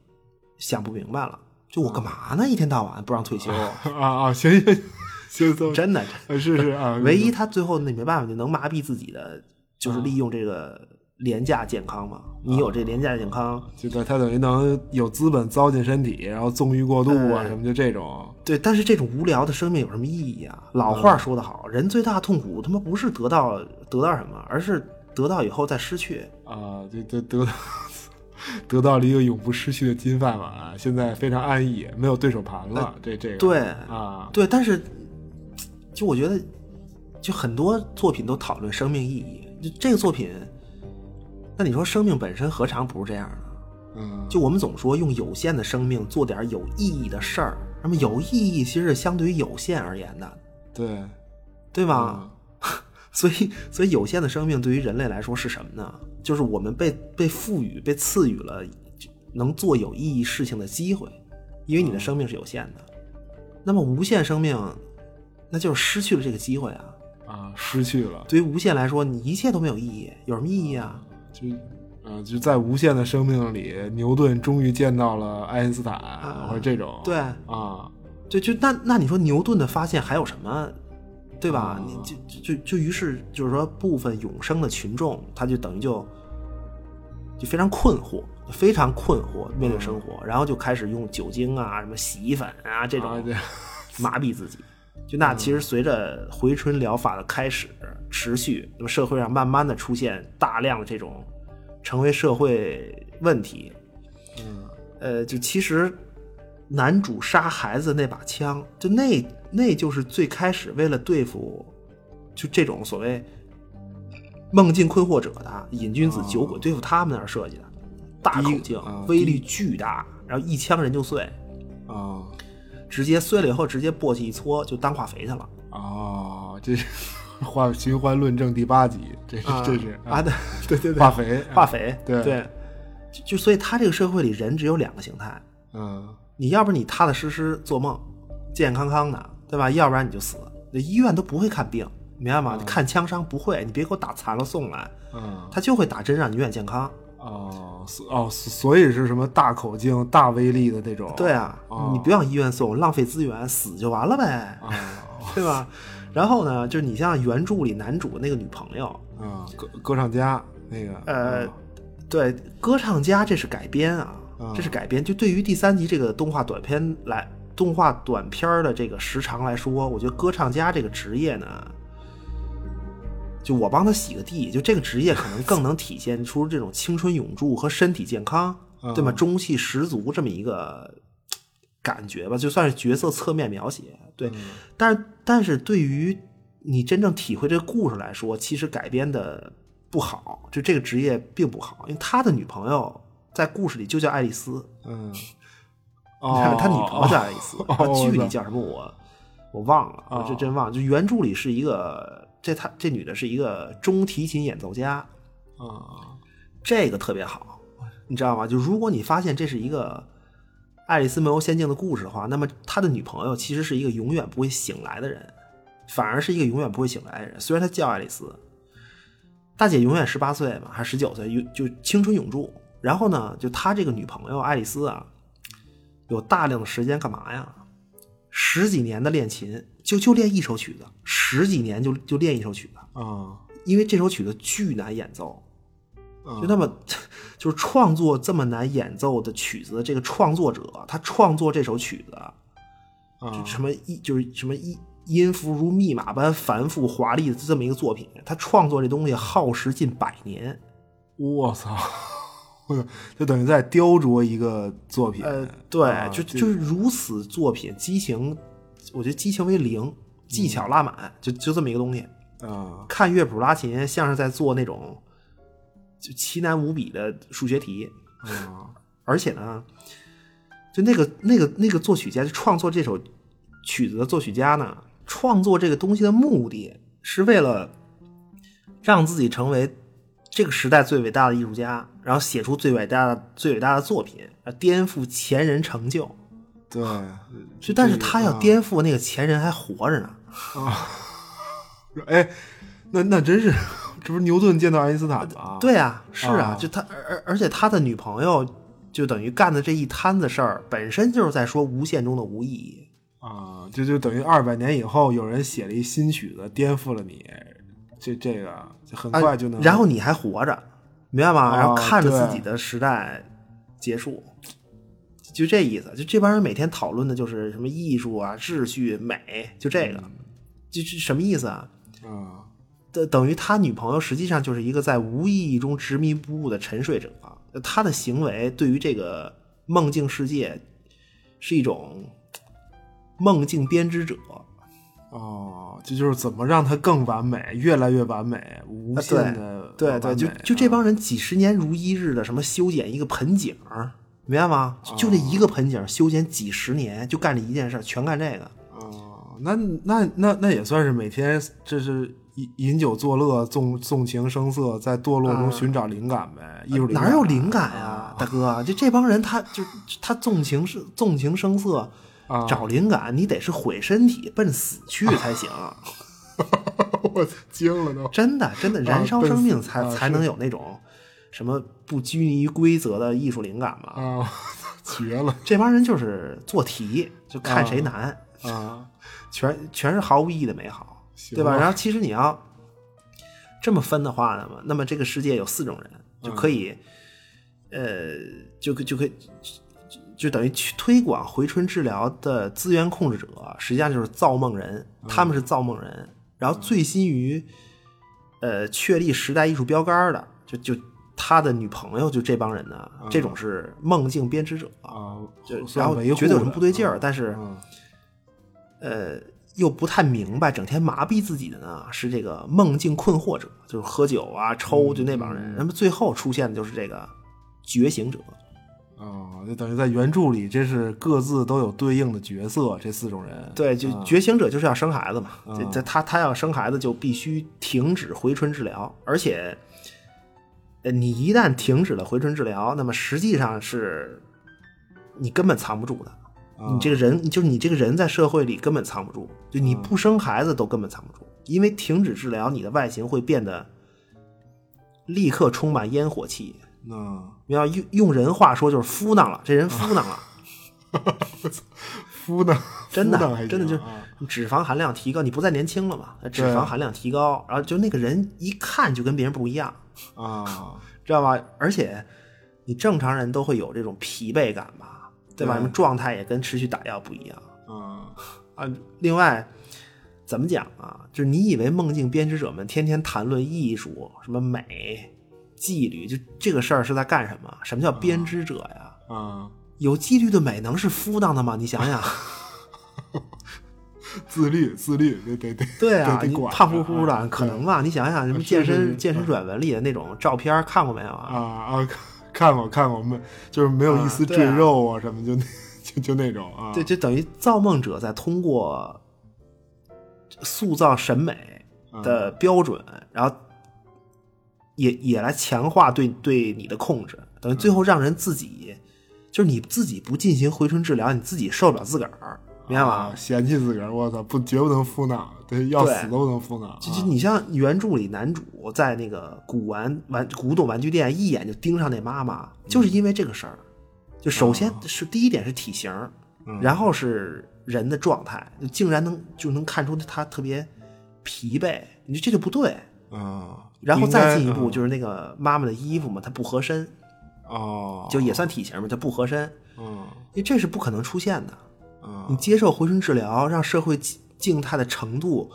想不明白了，就我干嘛呢？一天到晚不让退休，啊啊行行行行，真的，呃是是啊，唯一他最后那没办法，就能麻痹自己的，就是利用这个廉价健康嘛。你有这廉价健康，就在他等于能有资本糟践身体，然后纵欲过度啊哎什么就这种。对，但是这种无聊的生命有什么意义啊？老话说得好，人最大的痛苦他妈不是得到得到什么，而是得到以后再失去。啊，就得得到 得到了一个永不失去的金饭碗，现在非常安逸，没有对手盘了。这这个对啊，对，但是就我觉得，就很多作品都讨论生命意义。就这个作品，那你说生命本身何尝不是这样呢？嗯，就我们总说用有限的生命做点有意义的事儿，那么有意义其实是相对于有限而言的，对，对吧？所以，所以有限的生命对于人类来说是什么呢？就是我们被被赋予、被赐予了能做有意义事情的机会，因为你的生命是有限的。那么无限生命，那就是失去了这个机会啊！啊，失去了，对于无限来说，你一切都没有意义，有什么意义啊？就啊，就在无限的生命里，牛顿终于见到了爱因斯坦，或者这种，对，啊，就就那那你说牛顿的发现还有什么，对吧？啊你就就就就于是就是说部分永生的群众，他就等于就就非常困惑，非常困惑面对生活，然后就开始用酒精啊、什么洗衣粉啊这种麻痹自己。就那其实随着回春疗法的开始持续，那么社会上慢慢的出现大量的这种成为社会问题。嗯。呃，就其实男主杀孩子那把枪，就那那就是最开始为了对付就这种所谓梦境困惑者的瘾君子、酒鬼，对付他们那儿设计的，大口径啊，威力巨大，然后一枪人就碎，啊直接碎了以后直接簸箕一搓就当化肥去了。哦，这是 化循环论证第八集，这是啊这是啊，对对对对，化肥化肥，对对，就就所以他这个社会里人只有两个形态，嗯你要不然你踏踏实实做梦，健健康康的，对吧？要不然你就死。那医院都不会看病，明白吗？看枪伤不会，你别给我打残了送来，嗯他就会打针让你永远健康。哦所哦，所以是什么大口径、大威力的那种？对啊，哦你不要医院送，浪费资源，死就完了呗，啊 对吧？然后呢，就是你像原著里男主那个女朋友，啊，歌歌唱家那个呃啊，对，歌唱家这是改编啊，啊这是改编。就对于第三集这个动画短片来，动画短片儿的这个时长来说，我觉得歌唱家这个职业呢，就我帮他洗个地，就这个职业可能更能体现出这种青春永驻和身体健康，对吗？中气十足这么一个感觉吧，就算是角色侧面描写。对，但是但是对于你真正体会这个故事来说，其实改编的不好，就这个职业并不好，因为他的女朋友在故事里就叫爱丽丝，嗯，他哦，他女朋友叫爱丽丝，哦他剧里叫什么我我忘了，我哦这真忘了。就原著里是一个，这她这女的是一个中提琴演奏家，啊这个特别好，你知道吗？就如果你发现这是一个《爱丽丝梦游仙境》的故事的话，那么他的女朋友其实是一个永远不会醒来的人，反而是一个永远不会醒来的人。虽然她叫爱丽丝，大姐永远十八岁嘛，还是十九岁，就就青春永驻。然后呢，就他这个女朋友爱丽丝啊，有大量的时间干嘛呀？十几年的练琴，就就练一首曲子，十几年就就练一首曲子，啊，因为这首曲子巨难演奏。啊就那么，就是创作这么难演奏的曲子这个创作者，他创作这首曲子，啊就什么一就是什么音音符如密码般繁复华丽的这么一个作品，他创作这东西耗时近百年。我操，我就等于在雕琢一个作品。呃，对，就就是如此作品，激情，我觉得激情为零，技巧拉满，就就这么一个东西。啊看乐谱拉琴，像是在做那种就奇难无比的数学题。啊而且呢，就那个那个那个作曲家，就创作这首曲子的作曲家呢，创作这个东西的目的是为了让自己成为这个时代最伟大的艺术家，然后写出最伟大的最伟大的作品，啊，颠覆前人成就。对，就但是他要啊颠覆那个前人还活着呢啊。哎，那那真是，这不是牛顿见到爱因斯坦吗？对啊，是啊，啊就他而而而且他的女朋友就等于干的这一摊子事儿，本身就是在说无限中的无意义。啊，就就等于二百年以后有人写了一新曲子，颠覆了你，这这个就很快就能。啊然后你还活着，明白吗？啊然后看着自己的时代结束，就这意思。就这帮人每天讨论的就是什么艺术啊、秩序、美，就这个，嗯就是什么意思啊？啊等等于他女朋友实际上就是一个在无意义中执迷不悟的沉睡者，他的行为对于这个梦境世界是一种梦境编织者。哦，这就是怎么让他更完美，越来越完美，无限的、啊对对，就就这帮人几十年如一日的什么修剪一个盆景儿，明白吗？就就这一个盆景修剪几十年，就干这一件事儿，全干这个。哦，那那那那也算是每天这是饮饮酒作乐，纵纵情声色，在堕落中寻找灵感呗，艺术啊哪有灵感呀，大哥？就这帮人他，就他纵情是纵情声色，啊找灵感，你得是毁身体奔死去才行。我惊了都。真的，真的，燃烧生命才才能有那种什么不拘泥于规则的艺术灵感嘛。啊，绝了这帮人就是做题，就看谁难。啊！全全是毫无意义的美好，对吧？然后其实你要这么分的话呢，那么这个世界有四种人，就可以，呃，就可就可以。就就等于去推广回春治疗的资源控制者，实际上就是造梦人，他们是造梦人。然后醉心于，呃，确立时代艺术标杆的，就就他的女朋友，就这帮人呢，这种是梦境编织者。啊，就然后觉得有什么不对劲儿，啊但是嗯呃，又不太明白，整天麻痹自己的呢是这个梦境困惑者，就是喝酒啊、抽，就那帮人。那么最后出现的就是这个觉醒者。啊，就等于在原著里，这是各自都有对应的角色，这四种人。对，就啊觉醒者就是要生孩子嘛。啊这这他他要生孩子就必须停止回春治疗，而且，呃，你一旦停止了回春治疗，那么实际上是你根本藏不住的。啊你这个人，就是你这个人在社会里根本藏不住，就你不生孩子都根本藏不住，因为停止治疗，你的外形会变得立刻充满烟火气。那你要用用人话说，就是敷囊了，这人敷囊了，敷囊？真的真的就啊脂肪含量提高，你不再年轻了嘛，脂肪含量提高，然后就那个人一看就跟别人不一样，啊 知道吧？而且你正常人都会有这种疲惫感吧，对吧？对什么状态也跟持续打药不一样。啊啊，另外怎么讲啊？就是你以为梦境编织者们天天谈论艺术、什么美、纪律，就这个事儿是在干什么？什么叫编织者呀？啊！有纪律的美能是敷当的吗？你想想，自律自律，得得得，对啊，你胖乎乎的，啊可能吧？你想想什么健身健身软文里的那种照片，看过没有啊？啊 啊！看过看过，我们就是没有一丝赘肉啊什么，就那就就那种啊。对，就等于造梦者在通过塑造审美的标准，然后也也来强化对对你的控制，等于最后让人自己，就是你自己不进行回春治疗，你自己受不了自个儿，明白吗？嫌弃自个儿，我操，不绝不能敷脑，对，要死都不能敷脑。就就你像原著里男主在那个古玩玩古董玩具店一眼就盯上那妈妈，就是因为这个事儿。就首先是第一点是体型，然后是人的状态，竟然能就能看出他特别疲惫，你说这就不对。啊，然后再进一步嗯就是那个妈妈的衣服嘛，它不合身，哦，就也算体型嘛，它不合身，嗯因为这是不可能出现的。嗯你接受回春治疗，让社会静静态的程度，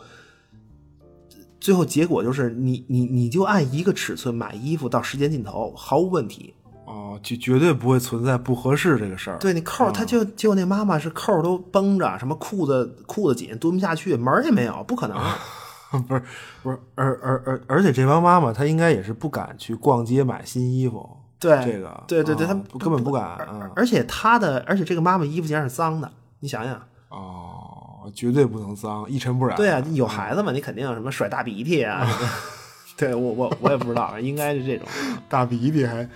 最后结果就是你你你就按一个尺寸买衣服到时间尽头毫无问题。哦，就绝对不会存在不合适这个事儿。对你扣儿，他就就那妈妈是扣儿都绷着，什么裤子裤子紧，蹲不下去，门儿也没有，不可能。不是不是，而而而而且这帮妈妈她应该也是不敢去逛街买新衣服。对这个，对对对，啊他们不根本不敢啊。而且她的，而且这个妈妈衣服竟然是脏的，你想想。哦，绝对不能脏，一尘不染。对啊，有孩子嘛，你肯定什么甩大鼻涕啊。什么 对我我我也不知道，应该是这种。大鼻涕还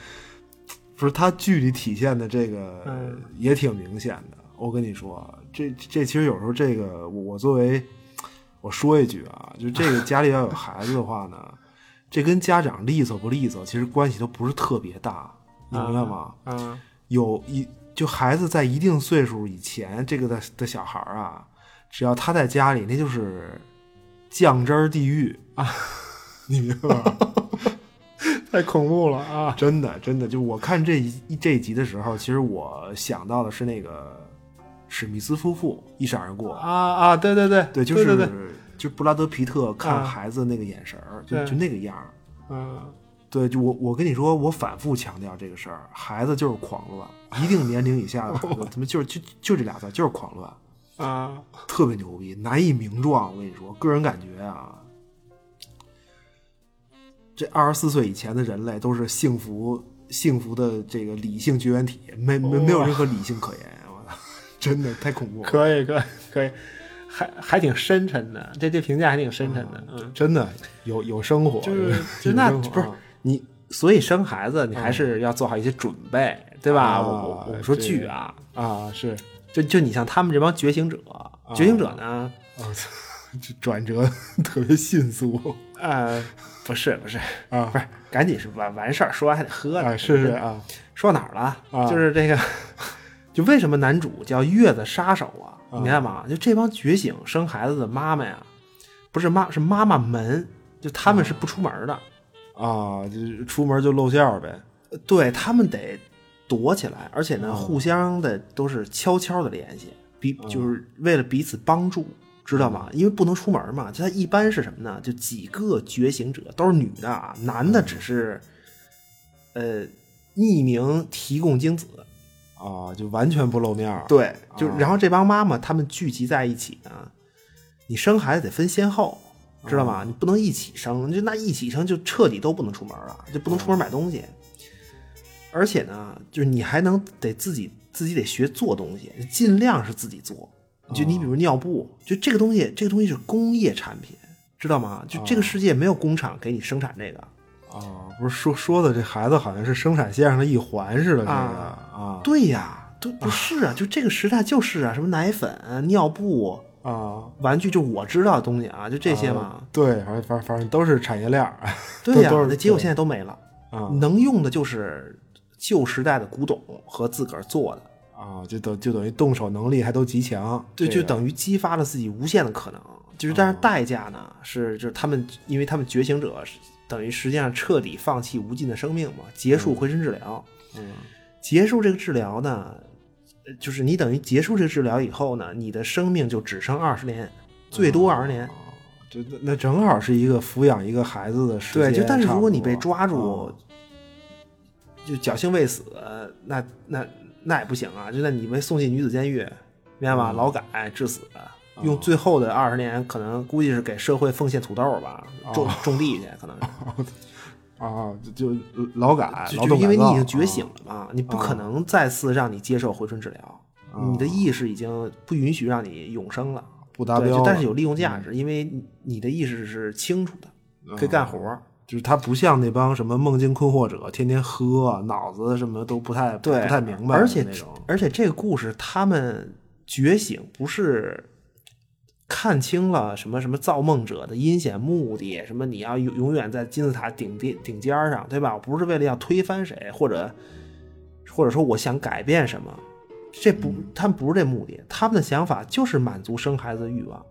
不是他剧里体现的这个嗯也挺明显的。我跟你说，这这其实有时候这个我作为我说一句啊，就这个家里要有孩子的话呢，这跟家长利索不利索其实关系都不是特别大，你明白吗？嗯有一就孩子在一定岁数以前，这个的的小孩儿啊，只要他在家里，那就是酱汁儿地狱啊，你明白吗？太恐怖了啊！真的，真的，就我看这一这一集的时候，其实我想到的是那个史密斯夫妇一闪而过，啊啊！对对对对，就是就布拉德皮特看啊孩子那个眼神儿，就对就那个样儿。嗯对，就我我跟你说，我反复强调这个事儿，孩子就是狂乱，一定年龄以下的孩子，他妈就是就就这俩字，就是狂乱，啊 特别牛逼，难以名状。我跟你说，个人感觉啊，这二十四岁以前的人类都是幸福幸福的这个理性绝缘体，没没没有任何理性可言。我操，真的太恐怖了，可以可以可以，还还挺深沉的，这这评价还挺深沉的。嗯，真的有有生活，就是就那不是啊你，所以生孩子你还是要做好一些准备，对吧？啊我我说这剧啊，啊，是就就你像他们这帮觉醒者，觉醒者呢，啊，这转折 特别迅速呃，不是不是啊不是，赶紧是完完事儿，说完还得喝呢。啊，是是啊，说到哪儿了？啊就是这个，就为什么男主叫月子杀手啊？你明白吗？就这帮觉醒生孩子的妈妈呀，不是妈是妈妈们，就他们是不出门的，啊，就是出门就露馅儿呗。对他们得躲起来，而且呢，哦互相的都是悄悄的联系，彼就是为了彼此帮助，知道吗？因为不能出门嘛，就他一般是什么呢？就几个觉醒者都是女的啊，男的只是呃匿名提供精子。啊，就完全不露面儿。对，就啊然后这帮妈妈她们聚集在一起呢，你生孩子得分先后，知道吗？你不能一起生，就那一起生就彻底都不能出门了，就不能出门买东西。而且呢，就是你还能得自己自己得学做东西，尽量是自己做。就你比如尿布，就这个东西，这个东西是工业产品，知道吗？就这个世界没有工厂给你生产这个。啊，不是说说的这孩子好像是生产线上的一环似的，这个啊啊对呀，都不是啊，就这个时代就是啊，什么奶粉、尿布、啊，玩具，就我知道的东西啊，就这些嘛。对，反正反正反正都是产业链儿。对呀、结果现在都没了，啊能用的就是旧时代的古董和自个儿做的，啊，就等就等于动手能力还都极强，对，就等于激发了自己无限的可能。就是，但是代价呢是，就是他们，因为他们觉醒者等于实际上彻底放弃无尽的生命嘛，结束回身治疗。嗯结束这个治疗呢，呃就是你等于结束这个治疗以后呢，你的生命就只剩二十年，最多二十年。这那那正好是一个抚养一个孩子的时间对，就但是如果你被抓住，啊就侥幸未死，那那那也不行啊！就那你被送进女子监狱，明白吗？劳改致死，用最后的二十年，可能估计是给社会奉献土豆吧，种种地去，可能是。啊，就就劳改，就就因为你已经觉醒啊了嘛，你不可能再次让你接受回春治疗，你的意识已经不允许让你永生了。不达标但是有利用价值，因为你你的意识是清楚的，可以干活儿。就是他不像那帮什么梦境困惑者，天天喝，脑子什么都不太对，不太明白而且而且这个故事他们觉醒不是看清了什么什么造梦者的阴险目的，什么你要永永远在金字塔顶顶顶尖上，对吧？我不是为了要推翻谁，或者或者说我想改变什么，这不，他们不是这目的，他们的想法就是满足生孩子的欲望。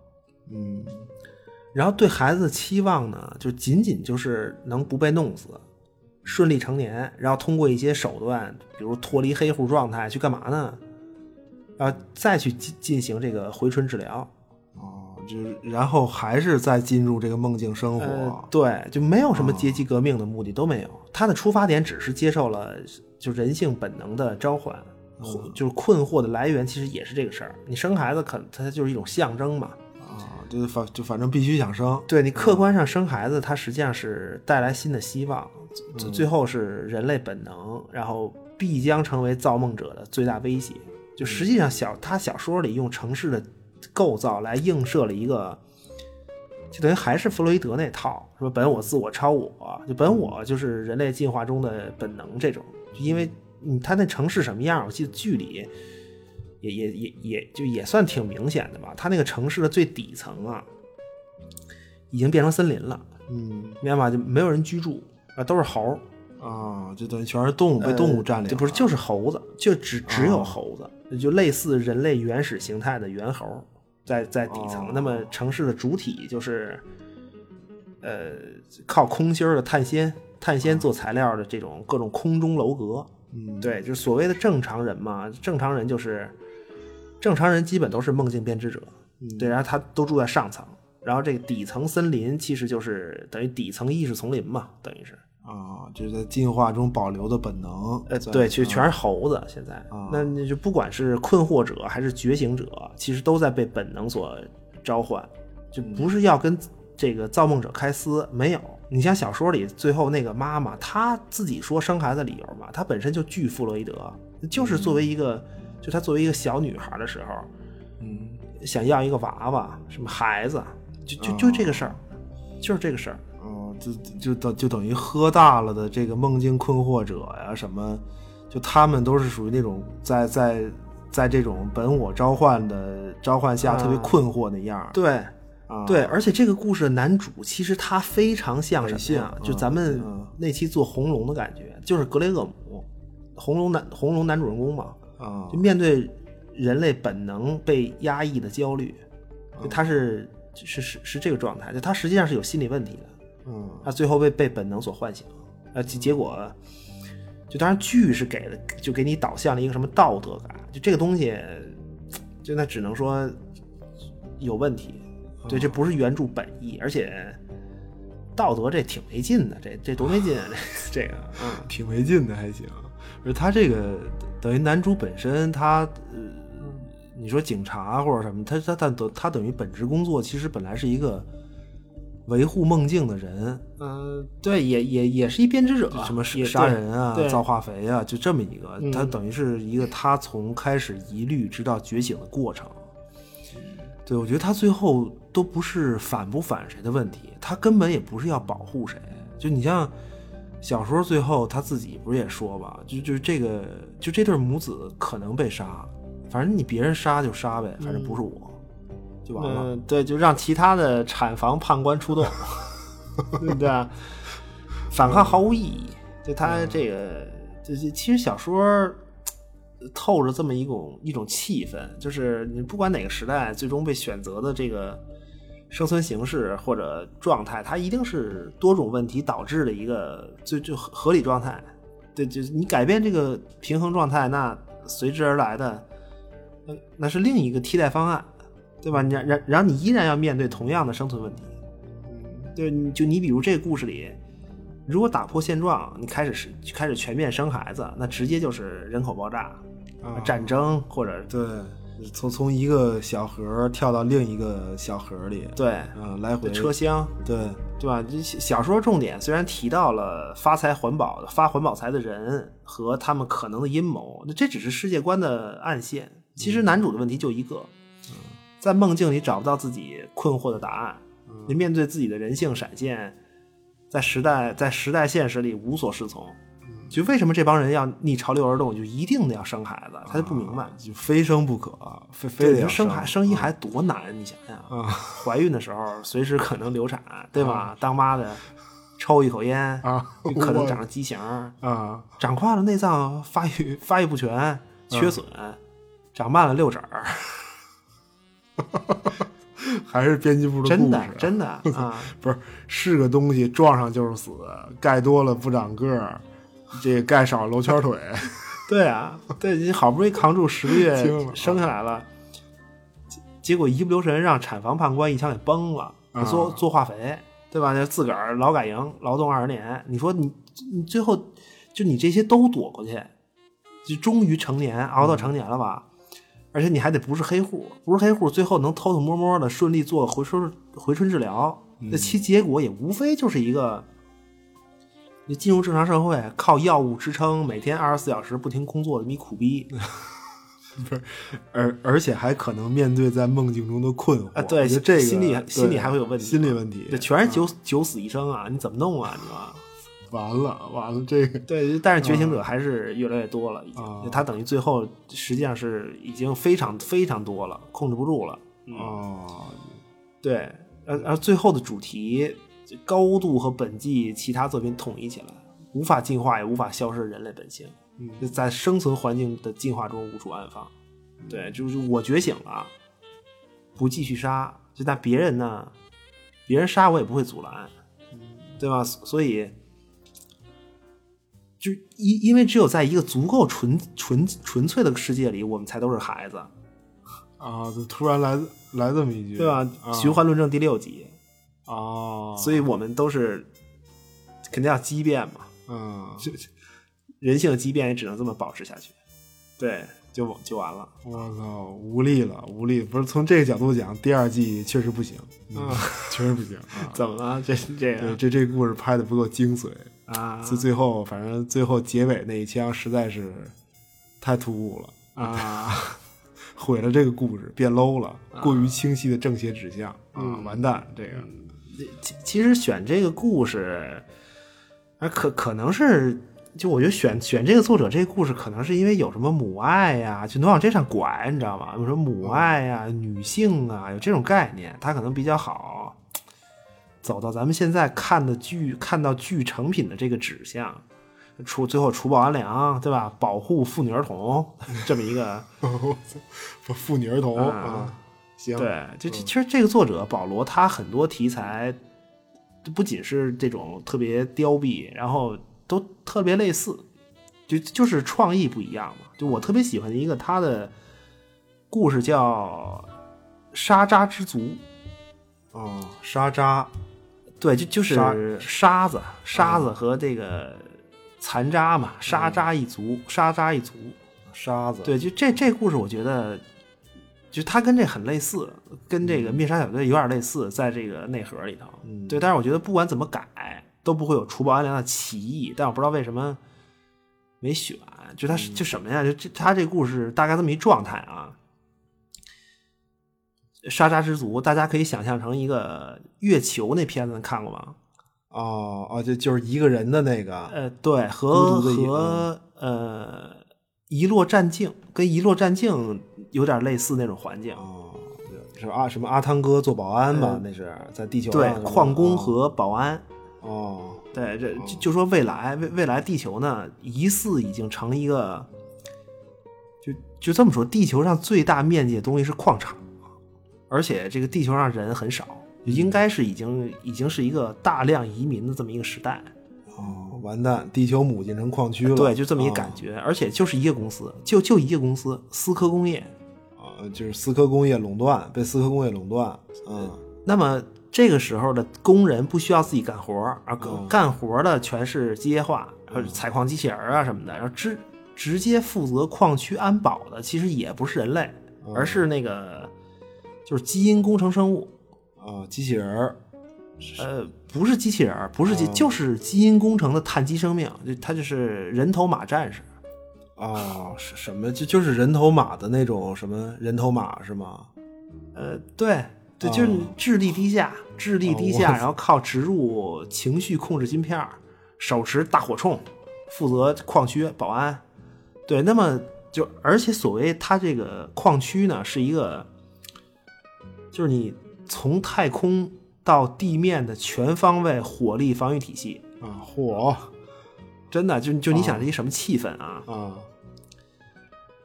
嗯然后对孩子的期望呢，就仅仅就是能不被弄死，顺利成年，然后通过一些手段，比如脱离黑户状态去干嘛呢？啊再去进进行这个回春治疗。是然后还是再进入这个梦境生活。呃，对，就没有什么阶级革命的目的都没有。他的出发点只是接受了就人性本能的召唤，或就是困惑的来源其实也是这个事儿。你生孩子可它就是一种象征嘛。啊，就反就反正必须想生。对你客观上生孩子，它实际上是带来新的希望，最最后是人类本能，然后必将成为造梦者的最大威胁。就实际上小他小说里用城市的构造来映射了一个，就等于还是弗洛伊德那套，说本我、自我、超我，就本我就是人类进化中的本能这种。就因为嗯，他那城市什么样，我记得剧里也也也也就也算挺明显的吧。他那个城市的最底层啊，已经变成森林了，嗯明白吗？就没有人居住啊，都是猴儿。啊，就等于全是动物被动物占领不是就是猴子，就只只有猴子，就类似人类原始形态的猿猴，在在底层。哦那么城市的主体就是，呃，靠空心儿的碳纤碳纤做材料的这种各种空中楼阁。嗯对，就是所谓的正常人嘛，正常人就是正常人基本都是梦境编织者，对，然后他都住在上层，然后这个底层森林其实就是等于底层意识丛林嘛，等于是。啊，就是在进化中保留的本能。呃，对，其实全是猴子。现在，那那就不管是困惑者还是觉醒者，其实都在被本能所召唤，就不是要跟这个造梦者开撕。没有，你像小说里最后那个妈妈，她自己说生孩子理由嘛，她本身就巨弗洛伊德，就是作为一个，就她作为一个小女孩的时候，嗯想要一个娃娃，什么孩子，就就就这个事儿，就是这个事儿。哦，就就等就等于喝大了的这个梦境困惑者呀，什么，就他们都是属于那种在在在这种本我召唤的召唤下特别困惑那样儿。对，啊，对，而且这个故事的男主其实他非常像什么呀？就咱们嗯那期做红龙的感觉，就是格雷厄姆，红龙男红龙男主人公嘛，啊就面对人类本能被压抑的焦虑，就他是是是是这个状态，就他实际上是有心理问题的，嗯他最后被被本能所唤醒，呃，结结果。就当然，剧是给的，就给你导向了一个什么道德感，就这个东西，就那只能说有问题。对，这不是原著本意，而且道德这挺没劲的，这这多没劲啊！这 这个，嗯，挺没劲的，还行。而他这个等于男主本身他，呃，你说警察或者什么，他他他等他等于本职工作其实本来是一个维护梦境的人，嗯，对，也也也是一编织者，什么也杀人啊、造化肥啊，就这么一个，嗯他等于是一个他从开始疑虑直到觉醒的过程。对，我觉得他最后都不是反不反谁的问题，他根本也不是要保护谁。就你像小说最后他自己不是也说吧，就就是这个就这对母子可能被杀，反正你别人杀就杀呗，反正不是我，就完了。嗯，对，就让其他的产房判官出动，对吧？反抗毫无意义。就他这个，就是其实小说透着这么一种一种气氛，就是你不管哪个时代，最终被选择的这个生存形式或者状态，它一定是多种问题导致的一个最最合合理状态。对，就是你改变这个平衡状态，那随之而来的，那那是另一个替代方案。对吧？然然然后你依然要面对同样的生存问题。对，你就你比如这个故事里，如果打破现状，你开始是开始全面生孩子，那直接就是人口爆炸、啊战争或者对，从从一个小盒跳到另一个小盒里，对嗯，来回车厢，对，对吧？这小说重点虽然提到了发财环保、发环保财的人和他们可能的阴谋，那这只是世界观的暗线。其实男主的问题就一个，在梦境里找不到自己困惑的答案，你面对自己的人性闪现，在时代在时代现实里无所适从。就为什么这帮人要逆潮流而动，就一定得要生孩子？他就不明白，就非生不可，非非，得生孩生一嗯孩多难，你想想，啊怀孕的时候随时可能流产，对吧？当妈的抽一口烟，啊可能长成畸形，啊长快了内脏发育发育不全，缺损，长慢了六指儿，还是编辑部的真故事，的真的啊，不是是个东西，撞上就是死，盖多了不长个儿，这个盖少了露圈腿，对啊，对你好不容易扛住十个月生下来了，结结果一不留神让产房判官一枪给崩了，啊做做化肥，对吧？就自个儿劳改营劳动二十年，你说你你最后就你这些都躲过去，就终于成年熬到成年了吧？而且你还得不是黑户，不是黑户，最后能偷偷摸摸的顺利做回春回春治疗，那其结果也无非就是一个，你进入正常社会，靠药物支撑，每天二十四小时不停工作的你苦逼 不是而而且还可能面对在梦境中的困惑啊！对，这个心理心理还会有问题，心理问题，这，全是九九死一生啊！你怎么弄啊？你知道吗？完了完了，这个 对，但是觉醒者还是越来越多了，已经，啊他等于最后实际上是已经非常非常多了，控制不住了。哦，对，而而最后的主题高度和本季其他作品统一起来，无法进化也无法消失人类本性，嗯在生存环境的进化中无处安放。对，就是我觉醒了，不继续杀，就但别人呢，别人杀我也不会阻拦，对吧？所以。就因因为只有在一个足够纯纯纯粹的世界里，我们才都是孩子，啊，就突然来来这么一句，对吧？啊循环论证第六集，哦，所以我们都是肯定要畸变嘛，嗯，就人性的畸变也只能这么保持下去，对，就就完了。我操，无力了，无力！不是从这个角度讲，第二季确实不行，嗯，确实不行啊。怎么了？这这对，个这这故事拍的不够精髓，啊最最后反正最后结尾那一枪实在是太突兀了，啊，毁了这个故事，变 low 了，过于清晰的正邪指向啊，完蛋，这个其其实选这个故事，啊，可可能是。就我觉得选选这个作者这个故事，可能是因为有什么母爱呀、就能往这上拐，你知道吗？有什么母爱呀、女性啊，有这种概念，它可能比较好走到咱们现在看的剧看到剧成品的这个指向，除最后除暴安良，对吧？保护妇女儿童 这么一个 妇女儿童啊啊，行，对，就其其实这个作者保罗他很多题材，不仅是这种特别凋敝，然后都特别类似，就就是创意不一样嘛。就我特别喜欢的一个他的故事叫《沙渣之族》，哦，沙渣，对，就就是沙沙子沙子和这个残渣嘛，沙渣一族，沙渣一族。沙子，对，就这这故事，我觉得，就它跟这很类似，跟这个灭杀小队有点类似，在这个内核里头。嗯对，但是我觉得不管怎么改，都不会有除暴安良的歧义。但我不知道为什么没选，就他就什么呀？就这他这故事大概这么一状态啊。沙沙之族，大家可以想象成一个月球那片子，你看过吗？哦哦，就就是一个人的那个，呃，对，和和呃遗落战境跟遗落战境有点类似那种环境。哦，是阿什么阿汤哥做保安吧？那是在地球对，矿工哦和保安。哦对，这就就说未来未未来地球呢，疑似已经成一个，就就这么说，地球上最大面积的东西是矿场，而且这个地球上人很少，应该是已经已经是一个大量移民的这么一个时代。哦，完蛋，地球母亲成矿区了，对，就这么一哦感觉，而且就是一个公司，就就一个公司，思科工业。啊，就是思科工业垄断，被思科工业垄断，嗯那么这个时候的工人不需要自己干活儿，而嗯干活的全是机械化，或者采矿机器人儿啊什么的，然后直直接负责矿区安保的，其实也不是人类，嗯而是那个就是基因工程生物，啊，机器人儿，呃，不是机器人儿，不是机，哦就是基因工程的碳基生命，就它就是人头马战士。啊，是什么？就就是人头马的那种什么人头马是吗？呃，对对，就是哦智力低下，智力低哦下，我然后靠植入情绪控制芯片儿，手持大火铳，负责矿区保安。对，那么就而且所谓它这个矿区呢，是一个，就是你从太空到地面的全方位火力防御体系。啊，火，真的就就你想这一什么气氛啊？啊，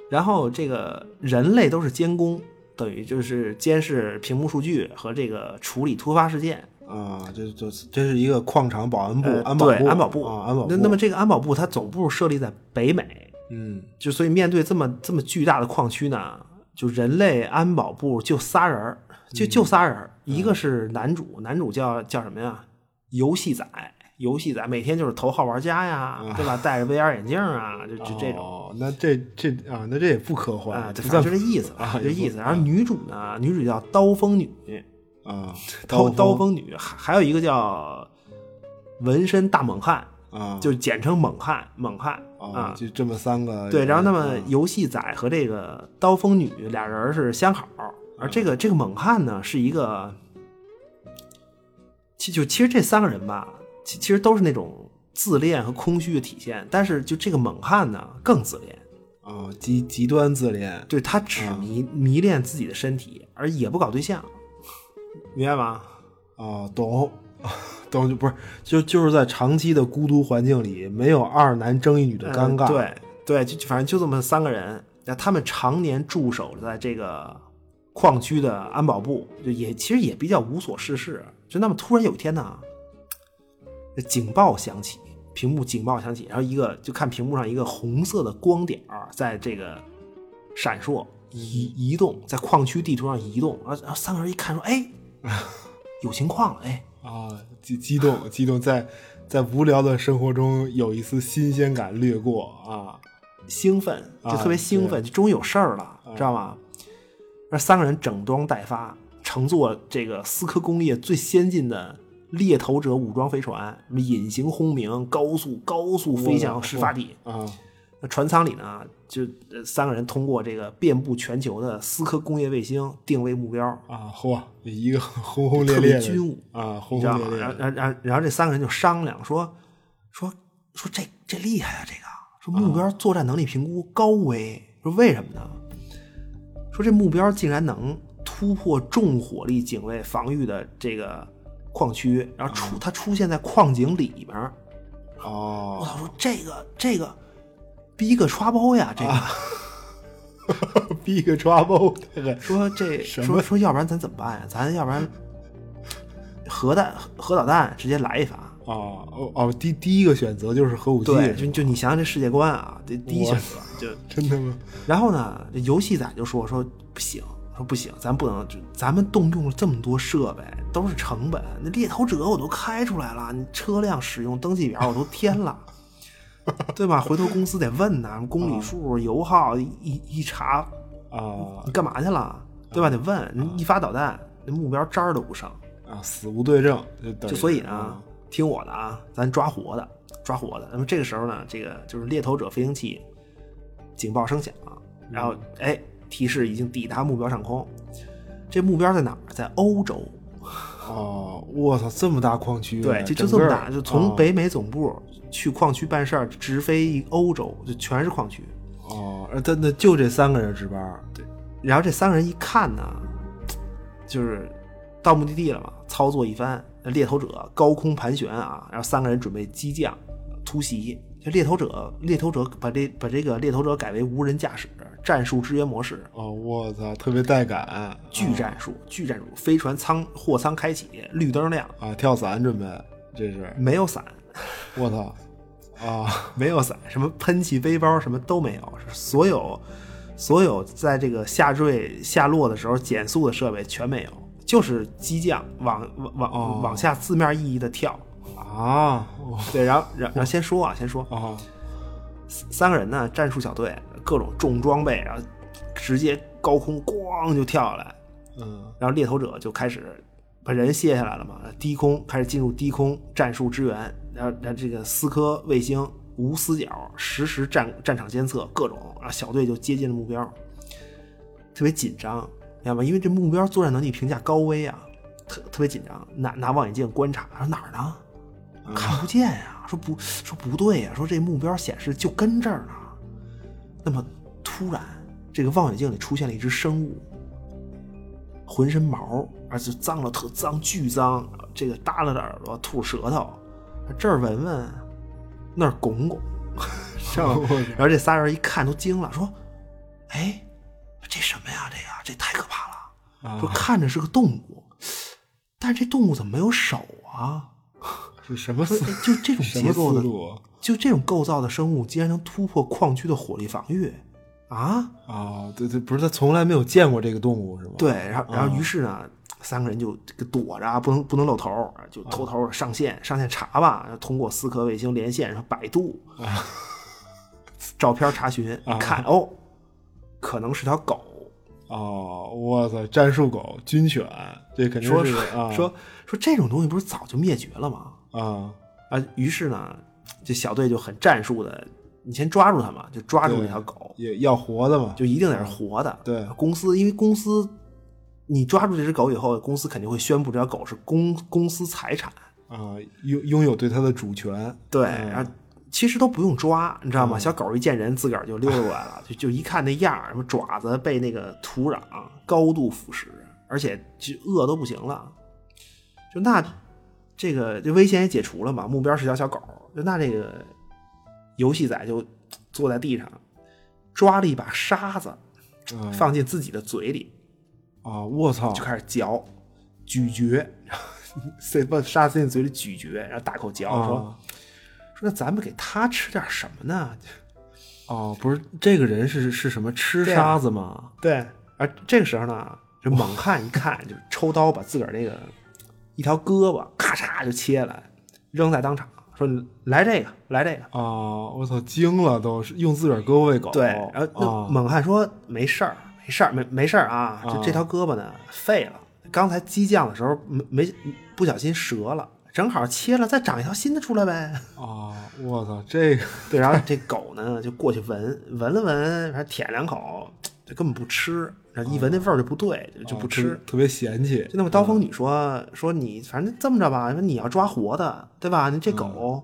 然后这个人类都是监工，等于就是监视屏幕数据和这个处理突发事件。啊，这这这是一个矿场保安部、呃安保部、对安保部啊，安保部。那那么这个安保部它总部设立在北美，嗯就所以面对这么这么巨大的矿区呢，就人类安保部就仨人儿，就就仨人，一个是男主，男主叫叫什么呀？游戏仔，游戏仔每天就是头号玩家呀，对吧？戴着 VR 眼镜啊，就就这种。哦，那这这啊，那这也不科幻啊，就这意思吧，啊就这意思。然后女主呢，女主叫刀锋女，啊，刀刀锋锋女，还还有一个叫纹身大猛汉，啊，就简称猛汉，猛汉啊，啊。就这么三个对，然后那么啊游戏仔和这个刀锋女俩人是相好，而这个这个猛汉呢是一个，其就其实这三个人吧，其其实都是那种自恋和空虚的体现，但是就这个猛汉呢更自恋，啊极极端自恋。对他只迷、迷恋自己的身体，而也不搞对象，明白吗？啊，懂。懂就不是就就是在长期的孤独环境里，没有二男争一女的尴尬，呃对对，就就反正就这么三个人，那他们常年驻守在这个矿区的安保部，就也其实也比较无所事事。就那么突然有一天呢，警报响起，屏幕警报响起，然后一个就看屏幕上一个红色的光点儿在这个闪烁移移动，在矿区地图上移动，然后然后三个人一看说：“哎，有情况了，哎。”啊，激激动激动，在在无聊的生活中有一丝新鲜感掠过啊兴奋，就啊特别兴奋，就终于有事儿了，知道吗？那三个人整装待发，乘坐这个思科工业最先进的猎头者武装飞船，什么隐形轰鸣、高速高速飞向事发地。啊那船舱里呢，就呃三个人通过这个遍布全球的思科工业卫星定位目标，啊！嚯，一个轰轰烈特烈的别军武啊，你轰轰烈烈的然后然后然后这三个人就商量说说说这这厉害啊，这个说目标作战能力评估高危，说为什么呢？说这目标竟然能突破重火力警卫防御的这个矿区，然后出它出现在矿井里面哦。我！说这个这个逼个 trouble 呀，这个、逼个刷包，这个 说这说说要不然咱怎么办呀？咱要不然核弹核导弹直接来一发。哦哦哦，第第一个选择就是核武器，对，就就你想想这世界观啊，这第一选择就，真的吗？然后呢，这游戏仔就说说不行，说不行，咱不能，就咱们动用了这么多设备，都是成本。那猎头者我都开出来了，你车辆使用登记表我都填了，对吧？回头公司得问呐，公里数、油耗一一一查，啊你干嘛去了？对吧？得问，你一发导弹，那目标渣儿都不剩。啊，死无对证，就所以呢啊，听我的啊，咱抓活的，抓活的。那么这个时候呢，这个就是猎头者飞行器警报声响，然后哎，提示已经抵达目标上空。这目标在哪儿？在欧洲。哦，我操，这么大矿区，对，就就这么大，就从哦北美总部去矿区办事儿，直飞欧洲，就全是矿区。哦，呃那那就这三个人值班，对，然后这三个人一看呢，就是到目的地了嘛，操作一番，猎头者高空盘旋啊，然后三个人准备激将突袭。这猎头者，猎头者把这把这个猎头者改为无人驾驶战术支援模式，哦，我操，特别带感，巨战术，巨战术，飞船舱货舱开启，绿灯亮，啊，跳伞准备，这是，没有伞，我操，啊，没有伞，什么喷气背包什么都没有，所有所有在这个下坠下落的时候减速的设备全没有，就是激将往往往、哦。往下字面意义的跳。啊，哦。对，然后然然后先说啊，先说。啊，三个人呢，战术小队各种重装备，然后直接高空咣就跳下来，嗯，然后猎头者就开始把人卸下来了嘛，低空开始进入低空战术支援，然后然后这个思科卫星无死角，实时战战场监测各种，然后小队就接近了目标，特别紧张，明白吗？因为这目标作战能力评价高危啊，特特别紧张，拿拿望远镜观察，说哪儿呢？看不见呀、说不说不对呀、说这目标显示就跟这儿呢。那么突然，这个望远镜里出现了一只生物，浑身毛，而且脏了特脏，巨脏，这个耷拉着耳朵，吐舌头，这儿闻闻，那儿拱拱，知道吗？然后这仨人一看都惊了，说：“哎，这什么呀？这个这太可怕了！说看着是个动物，但是这动物怎么没有手啊？是什么就这种结构的？就这种构造的生物，竟然能突破矿区的火力防御啊！啊，对对，不是他从来没有见过这个动物是吗？对，然后然后于是呢，三个人就这个躲着啊，不能不能露头，就偷偷上线上线查吧，通过四颗卫星连线，然后百度照片查询，一看哦，可能是条狗。哦，我操，战术狗、军犬，这肯定说是啊，说说这种东西不是早就灭绝了吗？啊，啊，于是呢，这小队就很战术的，你先抓住它嘛，就抓住那条狗，也要活的嘛，就一定得是活的。对公司因为公司，你抓住这只狗以后，公司肯定会宣布这条狗是公公司财产。啊，拥拥有对它的主权，对，嗯然后其实都不用抓，你知道吗？小狗一见人，自个儿就溜达过来了，就 就一看那样儿，什么爪子被那个土壤高度腐蚀，而且就饿都不行了。就那这个这危险也解除了嘛，目标是条小狗，就那这个游戏仔就坐在地上，抓了一把沙子，嗯放进自己的嘴里，啊，我操，就开始嚼、咀嚼，塞把沙子进嘴里咀嚼，然后大口嚼，说那咱们给他吃点什么呢？哦，不是这个人是是什么吃沙子吗？对，而这个时候呢，这猛汉一看，就抽刀把自个儿那个一条胳膊咔嚓就切了，扔在当场，说来这个，来这个。哦，我操，惊了都，是用自个儿胳膊喂狗，对，然后那啊猛汉说没事儿，没事儿，没没事儿啊，就啊这条胳膊呢废了，刚才激将的时候没没不小心折了，正好切了，再长一条新的出来呗。啊，我操，这个 对，然后这狗呢就过去闻闻了闻，还舔两口，就根本不吃，然后一闻那味儿就不对，就就不啊吃。特别特别嫌弃就那么刀锋女说说你反正这么着吧，说你要抓活的，对吧？你这狗，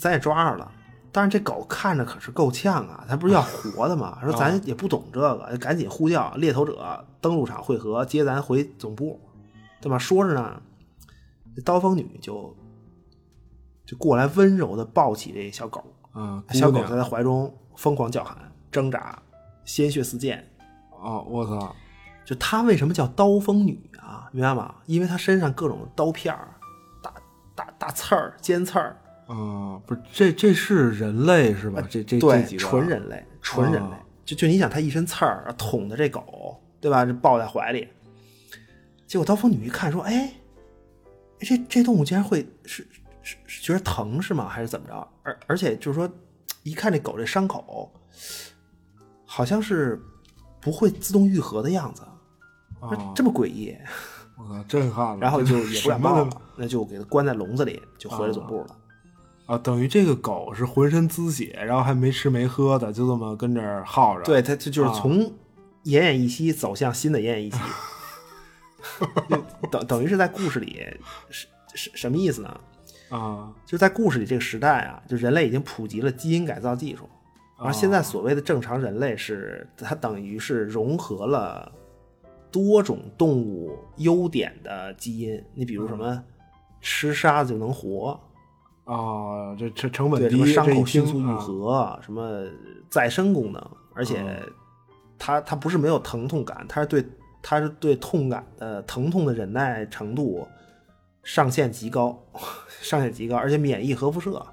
咱也抓着了，但是这狗看着可是够呛啊，它不是要 活的吗？说咱也不懂这个，赶紧呼叫猎头者登陆场汇合，接咱回总部，对吧？说着呢，这刀锋女就就过来温柔的抱起这小狗，啊，小狗在她怀中疯狂叫喊挣扎，鲜血四溅。啊，我操，就她为什么叫刀锋女啊？明白吗？因为她身上各种刀片儿、大大大刺儿、尖刺儿，啊，不是这这是人类是吧？这这这对，几个纯人类，纯人类。啊就就你想，她一身刺儿，捅的这狗，对吧？这抱在怀里，结果刀锋女一看说：“哎，这这动物竟然会是是是觉得疼是吗？还是怎么着？而而且就是说，一看这狗这伤口，好像是不会自动愈合的样子，啊，这么诡异。”我靠，震撼了。然后就也不敢什么都抱了，那就给它关在笼子里，就回了总部了。啊，等于这个狗是浑身滋血，然后还没吃没喝的，就这么跟这儿耗着。对，它就就是啊从奄奄一息走向新的奄奄一息，就 等等于是在故事里是是什么意思呢？啊。就在故事里这个时代啊，就人类已经普及了基因改造技术，而现在所谓的正常人类是它等于是融合了多种动物优点的基因，你比如什么吃沙子就能活，啊，这成成本，低，什么伤口迅速愈合，什么再生功能，而且它它不是没有疼痛感，它是对它是对痛感的疼痛的忍耐程度上限极高，上限极高，而且免疫核辐射，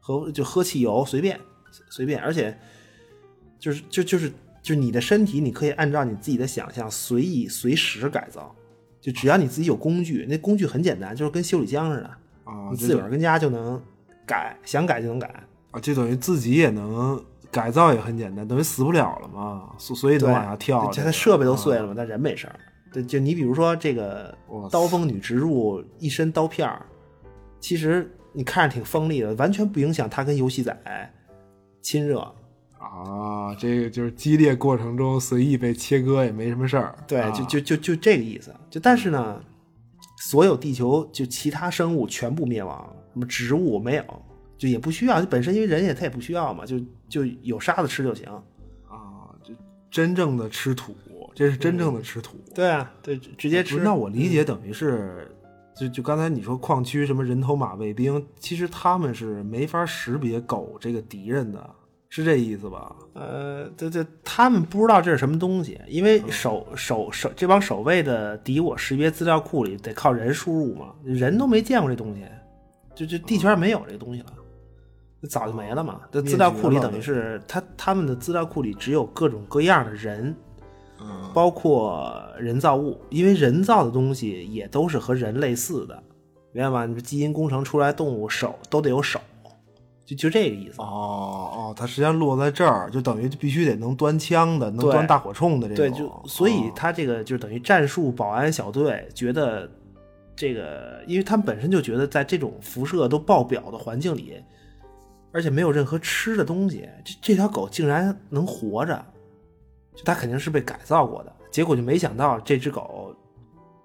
核就喝汽油随便随便，而且就是就就是就是你的身体，你可以按照你自己的想象随意随时改造，就只要你自己有工具，那工具很简单，就是跟修理箱似的。啊，你自个儿跟家就能改，想改就能改。啊，就等于自己也能改造，也很简单，等于死不了了嘛，所所以得，往下跳。这这个它设备都碎啊了嘛，但人没事儿。对，就你比如说这个刀锋女植入一身刀片儿，其实你看着挺锋利的，完全不影响她跟游戏仔亲热。啊，这个就是激烈过程中随意被切割也没什么事儿。对，啊就就就就这个意思。就但是呢，所有地球就其他生物全部灭亡，什么植物没有，就也不需要，本身因为人也他也不需要嘛，就就有沙子吃就行。啊，就真正的吃土，这是真正的吃土。对啊，对，直接吃。那我理解等于是，就就刚才你说矿区什么人头马卫兵，其实他们是没法识别狗这个敌人的，是这意思吧？呃，这这他们不知道这是什么东西，因为守守守这帮守卫的敌我识别资料库里得靠人输入嘛，人都没见过这东西，就就地球上没有这东西了，早就没了嘛。这资料库里等于是他他们的资料库里只有各种各样的人，包括人造物，因为人造的东西也都是和人类似的，明白吗？你说基因工程出来动物手都得有手，就就这个意思。哦哦，它实际上落在这儿，就等于必须得能端枪的，能端大火铳的这种。对，就所以他这个就等于战术保安小队觉得这个，因为他们本身就觉得在这种辐射都爆表的环境里，而且没有任何吃的东西，这这条狗竟然能活着，就它肯定是被改造过的。结果就没想到这只狗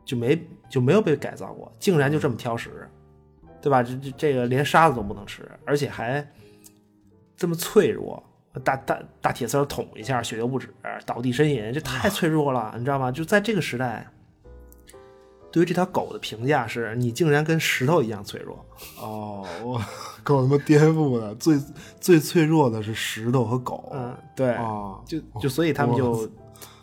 就没就没有被改造过，竟然就这么挑食，对吧？这这这个连沙子都不能吃，而且还这么脆弱。大大大铁丝捅一下，血流不止，倒地呻吟，这太脆弱了，你知道吗？就在这个时代，对于这条狗的评价是你竟然跟石头一样脆弱。哦，我狗他妈颠覆的，最最脆弱的是石头和狗。嗯，对，啊，就就所以他们就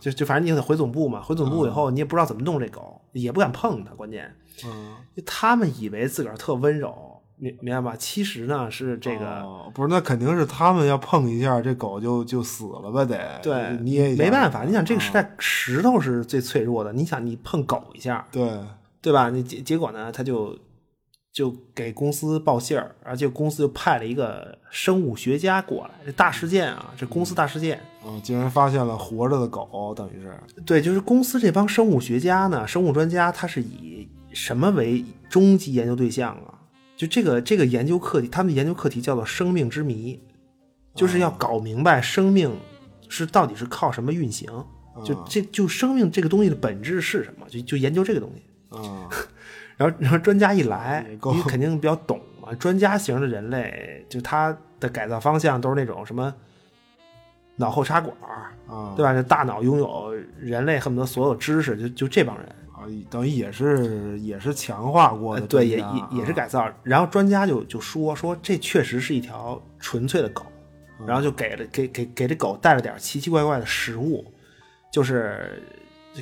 就就反正你得回总部嘛，回总部以后你也不知道怎么弄这狗，也不敢碰它，关键，嗯，他们以为自个儿特温柔。明明白吧？其实呢是这个、哦不是，那肯定是他们要碰一下，这狗就就死了吧？得对捏一下没办法，你想这个时代石头是最脆弱的，你想你碰狗一下，对，对吧？你结结果呢，他就就给公司报信儿，而且公司就派了一个生物学家过来，这大事件啊，这公司大事件。嗯，竟然发现了活着的狗，等于是对，就是公司这帮生物学家呢，生物专家，他是以什么为终极研究对象啊？就这个这个研究课题，他们的研究课题叫做“生命之谜”，就是要搞明白生命是到底是靠什么运行，就这就生命这个东西的本质是什么，就就研究这个东西。啊，然后，然后专家一来，也够因为肯定比较懂嘛。专家型的人类，就他的改造方向都是那种什么脑后插管对吧？这大脑拥有人类恨不得所有知识，就就这帮人。啊，等于也是也是强化过的，呃对，也也也是改造。然后专家就就说说这确实是一条纯粹的狗，然后就给了给给给这狗带了点奇奇怪怪的食物，就是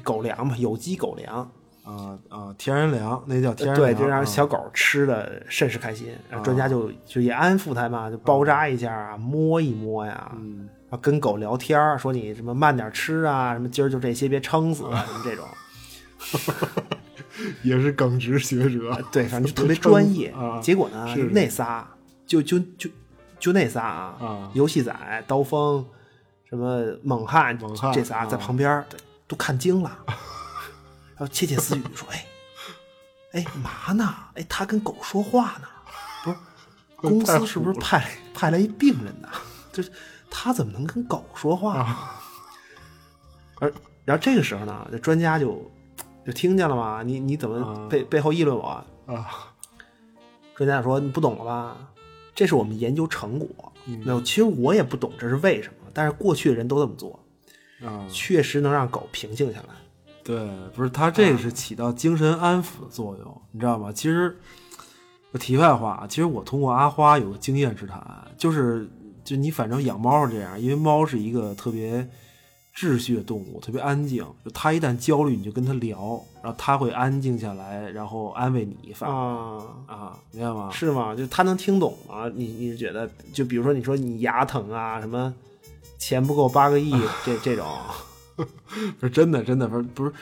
狗粮嘛，有机狗粮。啊啊，天然粮那叫天然对，粮，就让啊小狗吃的甚是开心。然后专家就就也安抚它嘛，就包扎一下啊，摸一摸呀，嗯然后跟狗聊天儿说你什么慢点吃啊，什么今儿就这些，别撑死啊，什么这种。也是耿直学者，对，反正就特别 专业。啊结果呢，是那仨就就就就那仨啊，啊游戏仔、刀锋、什么猛汉，猛汉这仨在啊旁边儿都看惊了，然后窃窃私语说：“哎，哎嘛呢？哎，他跟狗说话呢，不是？公司是不是派派来一病人呢？就是他怎么能跟狗说话呢？”而然后这个时候呢，这专家就就听见了吗，你你怎么啊背、背后议论我？啊，专家说：“你不懂了吧？这是我们研究成果。那、其实我也不懂这是为什么，但是过去的人都这么做，啊，确实能让狗平静下来。对，不是它这个是起到精神安抚的作用，你知道吗？其实，题外话，其实我通过阿花有个经验之谈，就是就你反正养猫是这样，因为猫是一个特别秩序的动物，特别安静。就它一旦焦虑，你就跟它聊，然后它会安静下来，然后安慰你，反啊，啊，明白吗？是吗？就他能听懂吗？你你是觉得，就比如说你说你牙疼啊，什么钱不够八个亿 这这种，不是真的，真的不是不是，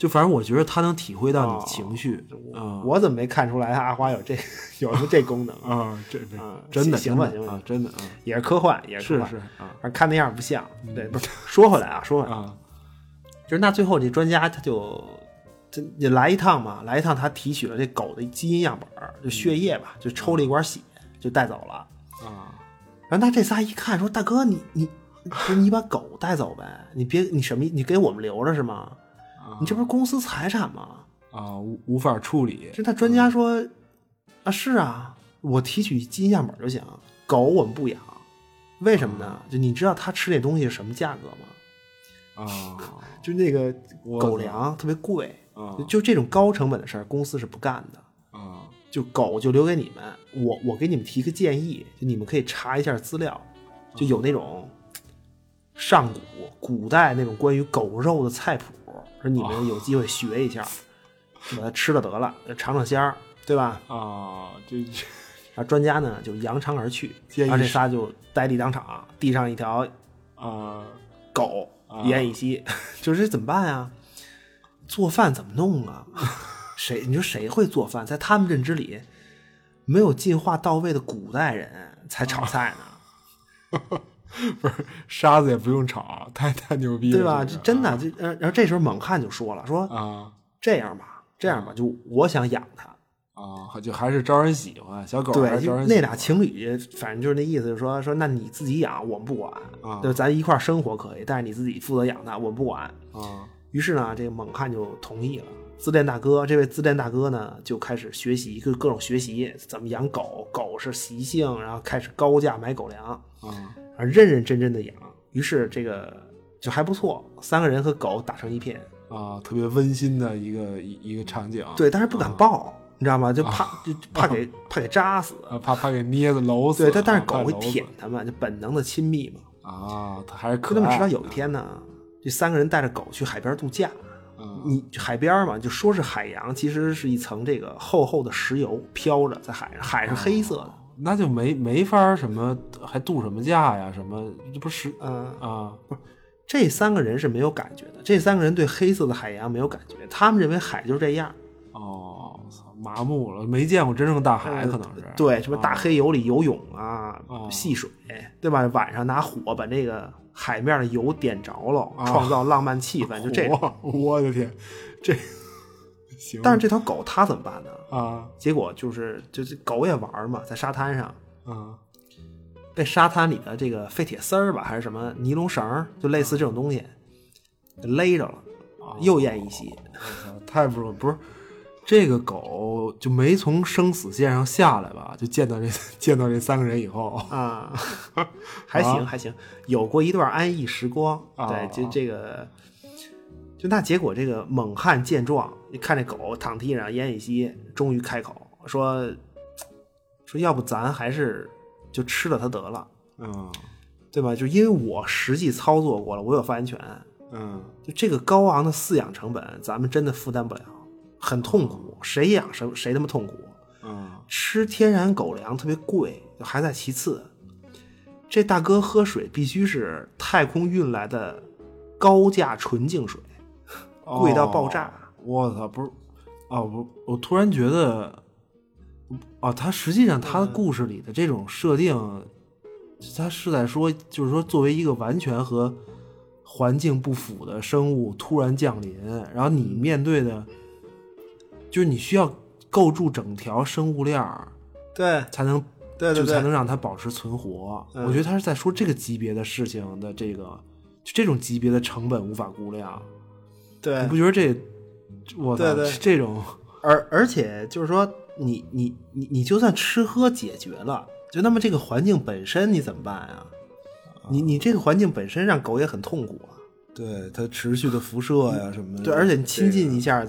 就反正我觉得他能体会到哦你情绪啊我怎么没看出来阿花有这 有这功能？啊，这真的行吧行吧真的也是科幻，也科幻，是是啊反正看那样不像。对，不是说回来啊，说回来，啊就是那最后这专家他就这你来一趟嘛，来一趟他提取了这狗的基因样本儿，就血液吧，就抽了一管血就带走了。啊然后那这仨一看说：“大哥，你你不是你把狗带走呗？你别你什么你给我们留着是吗？啊你这不是公司财产吗？啊，无无法处理。这那专家说啊，是啊，我提取基因样本就行，狗我们不养，为什么呢？就你知道它吃那东西是什么价格吗？啊，就那个狗粮特别贵，啊就就这种高成本的事儿，公司是不干的。啊就狗就留给你们，我我给你们提个建议，就你们可以查一下资料，就有那种上古古代那种关于狗肉的菜谱，说你们有机会学一下，就把它吃了得了，尝尝鲜儿，对吧？啊，这然后专家呢就扬长而去，建议然后这仨就呆立当场，地上一条啊狗奄奄一息，就是这怎么办呀？做饭怎么弄啊？谁你说谁会做饭？在他们认知里，没有进化到位的古代人才炒菜呢，不是沙子也不用炒，太太牛逼了，对吧？这真的，这呃然后这时候猛汉就说了，说啊这样吧，这样吧，就我想养它。啊，就还是招人喜欢，小狗还对，那俩情侣，反正就是那意思，就是说说，那你自己养，我们不管，啊就咱一块儿生活可以，但是你自己负责养它，我们不管。啊于是呢，这个猛汉就同意了。自恋大哥，这位自恋大哥呢，就开始学习，就各种学习怎么养狗，狗是习性，然后开始高价买狗粮，啊啊，认认真真的养。于是这个就还不错，三个人和狗打成一片。啊，特别温馨的一个一一个场景，对，但是不敢抱，你知道吗？就怕就怕给怕给扎死。啊，怕怕给捏的搂死，对，但但是啊狗会舔它们，就本能的亲密嘛。啊，它还是可就那么爱直到有一天呢，这三个人带着狗去海边度假。嗯你海边嘛，就说是海洋，其实是一层这个厚厚的石油飘着在海上，海是黑色的。那就没没法儿什么，还度什么假呀？什么这不是嗯、啊不是这三个人是没有感觉的，这三个人对黑色的海洋没有感觉，他们认为海就是这样。哦，操，麻木了，没见过真正大海，可能是对，什么大啊黑油里游泳啊，哦戏水，对吧？晚上拿火把那个海面的油点着了，啊创造浪漫气氛，就这我的天，这行，但是这条狗它怎么办呢？啊结果就是，就是狗也玩嘛，在沙滩上啊被沙滩里的这个废铁丝儿吧，还是什么尼龙绳儿，就类似这种东西给勒着了，又奄一息。太不容易，不是。这个狗就没从生死线上下来吧？就见到这 见到这三个人以后，啊，还行啊还行，有过一段安逸时光。啊对，就这个，就那结果，这个猛汉见状，一看这狗躺地上奄奄一息，终于开口说：“说要不咱还是就吃了它得了，嗯对吧？就因为我实际操作过了，我有发言权。嗯就这个高昂的饲养成本，咱们真的负担不了，很痛苦。谁养谁谁他妈痛苦。”嗯吃天然狗粮特别贵，还在其次。这大哥喝水必须是太空运来的高价纯净水，贵到爆炸。哦我操，不是啊，我我突然觉得，啊，他实际上他的故事里的这种设定，他是在说，就是说，作为一个完全和环境不符的生物突然降临，然后你面对的，就是你需要构筑整条生物链儿，对。才能对就才能让它保持存活。嗯。我觉得他是在说这个级别的事情的这个，就这种级别的成本无法估量。对。你不觉得这，我操，对对这种而而且就是说，你你你你就算吃喝解决了，就那么这个环境本身你怎么办啊？你你这个环境本身让狗也很痛苦啊。对它持续的辐射呀什么的，对，而且你亲近一下，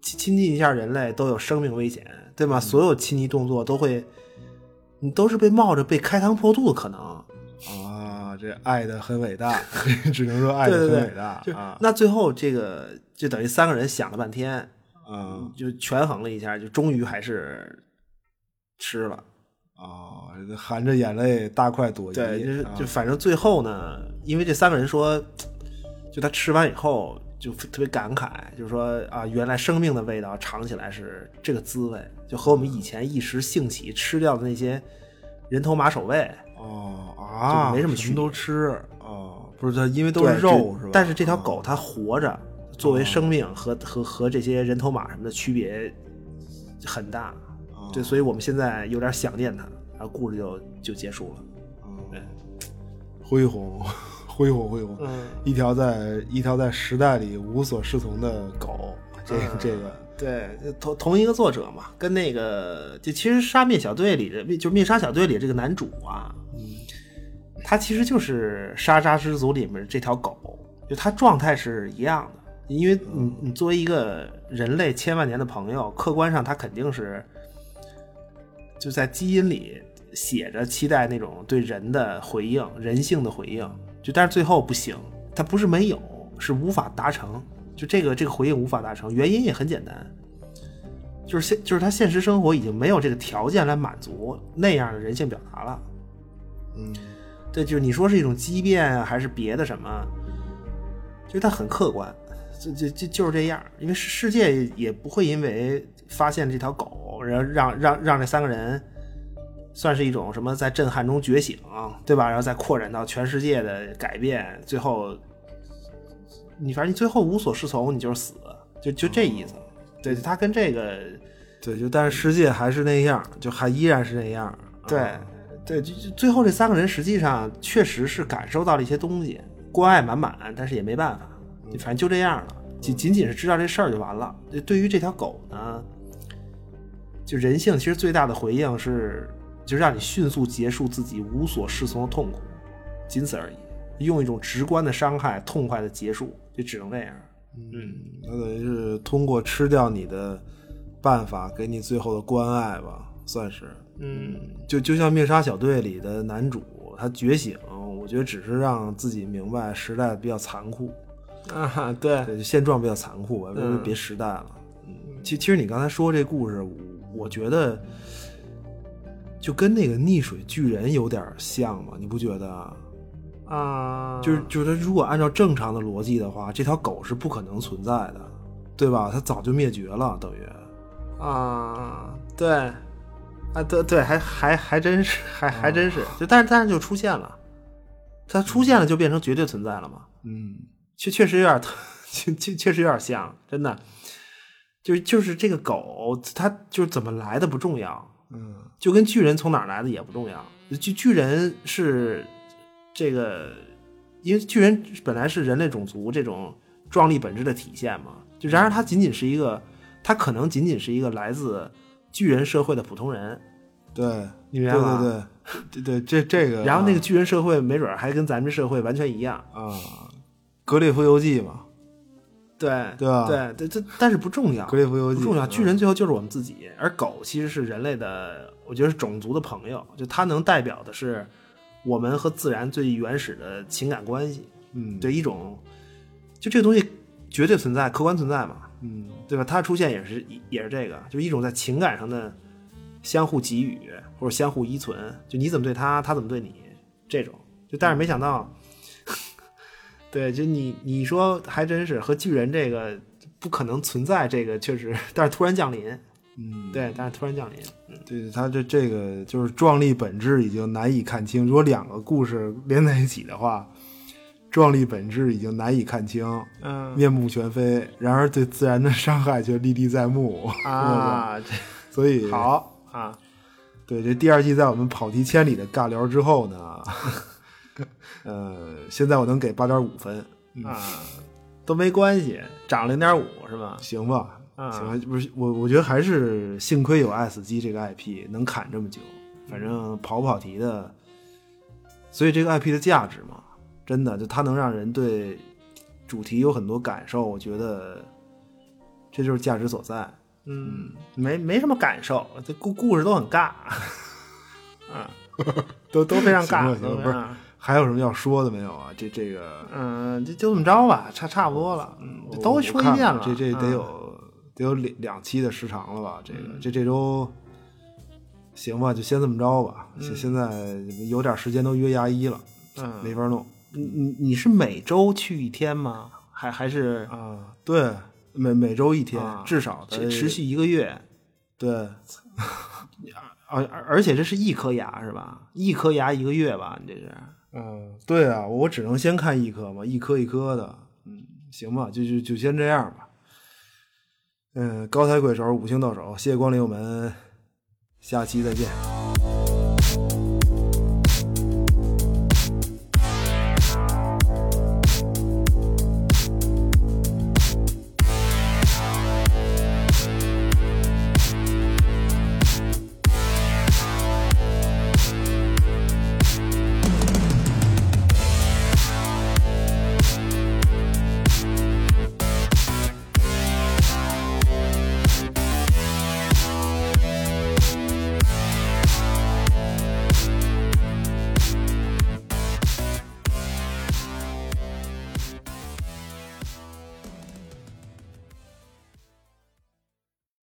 亲亲近一下人类都有生命危险，对吗？所有亲昵动作都会，你都是被冒着被开膛破肚的可能。啊，这爱的很伟大，只能说爱的很伟大就啊那最后这个就等于三个人想了半天，啊就权衡了一下，就终于还是吃了。啊！含着眼泪大快朵颐，对，就是啊就反正最后呢，因为这三个人说，就他吃完以后就特别感慨，就是说啊，原来生命的味道尝起来是这个滋味，就和我们以前一时兴起吃掉的那些人头马首味哦啊，就没什么区别都吃哦，不是它因为都是肉是吧？但是这条狗它活着，作为生命和和和这些人头马什么的区别很大，哦对，所以我们现在有点想念他，然后故事就就结束了。对 恢宏，恢宏，恢宏。嗯一条在一条在时代里无所适从的狗，这个这个对，同同一个作者嘛，跟那个就其实《杀灭小队》里的，就《灭杀小队》里这个男主啊，他其实就是《沙扎之族》里面这条狗，就他状态是一样的。因为你你作为一个人类千万年的朋友，客观上他肯定是就在基因里写着期待那种对人的回应、人性的回应，就但是最后不行，他不是没有，是无法达成。就这个这个回应无法达成，原因也很简单，就是现就是他现实生活已经没有这个条件来满足那样的人性表达了。嗯，对，就是你说是一种畸变啊，还是别的什么？就是它很客观，就就就就是这样。因为世世界也不会因为发现这条狗，然后让让让这三个人算是一种什么在震撼中觉醒，对吧？然后再扩展到全世界的改变，最后你反正你最后无所适从，你就是死，就就这意思。对，他跟这个对，就但是世界还是那样，就还依然是那样。对啊对，就就最后这三个人实际上确实是感受到了一些东西，关爱满满，但是也没办法，就反正就这样了，仅仅仅是知道这事儿就完了。就对于这条狗呢，就人性其实最大的回应是，就让你迅速结束自己无所适从的痛苦，仅此而已。用一种直观的伤害，痛快的结束，就只能这样。嗯，那等于是通过吃掉你的办法，给你最后的关爱吧，算是。嗯，就就像《灭杀小队》里的男主，他觉醒，我觉得只是让自己明白时代比较残酷，啊，对，对，现状比较残酷吧，嗯别时代了。嗯，其其实你刚才说这故事，我我觉得就跟那个溺水巨人有点像嘛，你不觉得啊？啊，就是就是，如果按照正常的逻辑的话，这条狗是不可能存在的，对吧？它早就灭绝了，等于。啊，对，啊，对对，还还还真是，还还真是，就但是但是就出现了，它出现了就变成绝对存在了嘛，嗯确确实有点，确确确实有点像，真的，就就是这个狗，它就是怎么来的不重要，嗯。就跟巨人从哪儿来的也不重要，巨巨人是这个，因为巨人本来是人类种族这种壮丽本质的体现嘛，就然而它仅仅是一个，它可能仅仅是一个来自巨人社会的普通人，对，你明白吗？对对对。对 对，这这个，然后那个巨人社会没准还跟咱们社会完全一样，啊，格列佛游记嘛，对对吧对对，这但是不重要，格列佛游记不重要。嗯巨人最后就是我们自己，而狗其实是人类的，我觉得是种族的朋友，就它能代表的是我们和自然最原始的情感关系，嗯，对一种，就这个东西绝对存在，客观存在嘛，嗯对吧？它出现也是也是这个，就是一种在情感上的相互给予或者相互依存，就你怎么对它，它怎么对你，这种。就但是没想到，对，就你你说还真是和巨人这个不可能存在，这个确实，但是突然降临，嗯，对，但是突然降临，嗯对，他这这个就是壮丽本质已经难以看清。如果两个故事连在一起的话，壮丽本质已经难以看清，嗯面目全非。然而对自然的伤害却历历在目，啊，这所以好啊，对这第二季在我们跑题千里的尬聊之后呢，呃，现在我能给八点五分，啊，都没关系，涨零点五是吧？行吧？啊行吧，不是我，我觉得还是幸亏有爱死机这个 IP 能砍这么久，反正跑不跑题的，所以这个 IP 的价值嘛，真的就它能让人对主题有很多感受，我觉得这就是价值所在。嗯，没没什么感受，这故故事都很尬，啊，都都非常尬，行吧行吧不是还有什么要说的没有啊？这这个嗯，就就这么着吧，差差不多了，嗯，都说一遍了，这这得嗯有、得有两两期的时长了吧？这个、这这周行吧，就先这么着吧。现、现在有点时间都约牙医了，嗯，没法弄你你你是每周去一天吗？还还是啊。对，每每周一天，啊至少持续一个月？对 而而而且这是一颗牙是吧？一颗牙一个月吧？你这是嗯，对啊，我只能先看一颗嘛，一颗一颗的。嗯，行吧，就就就先这样吧。嗯，高抬贵手，五星到手，谢谢光临，我们下期再见。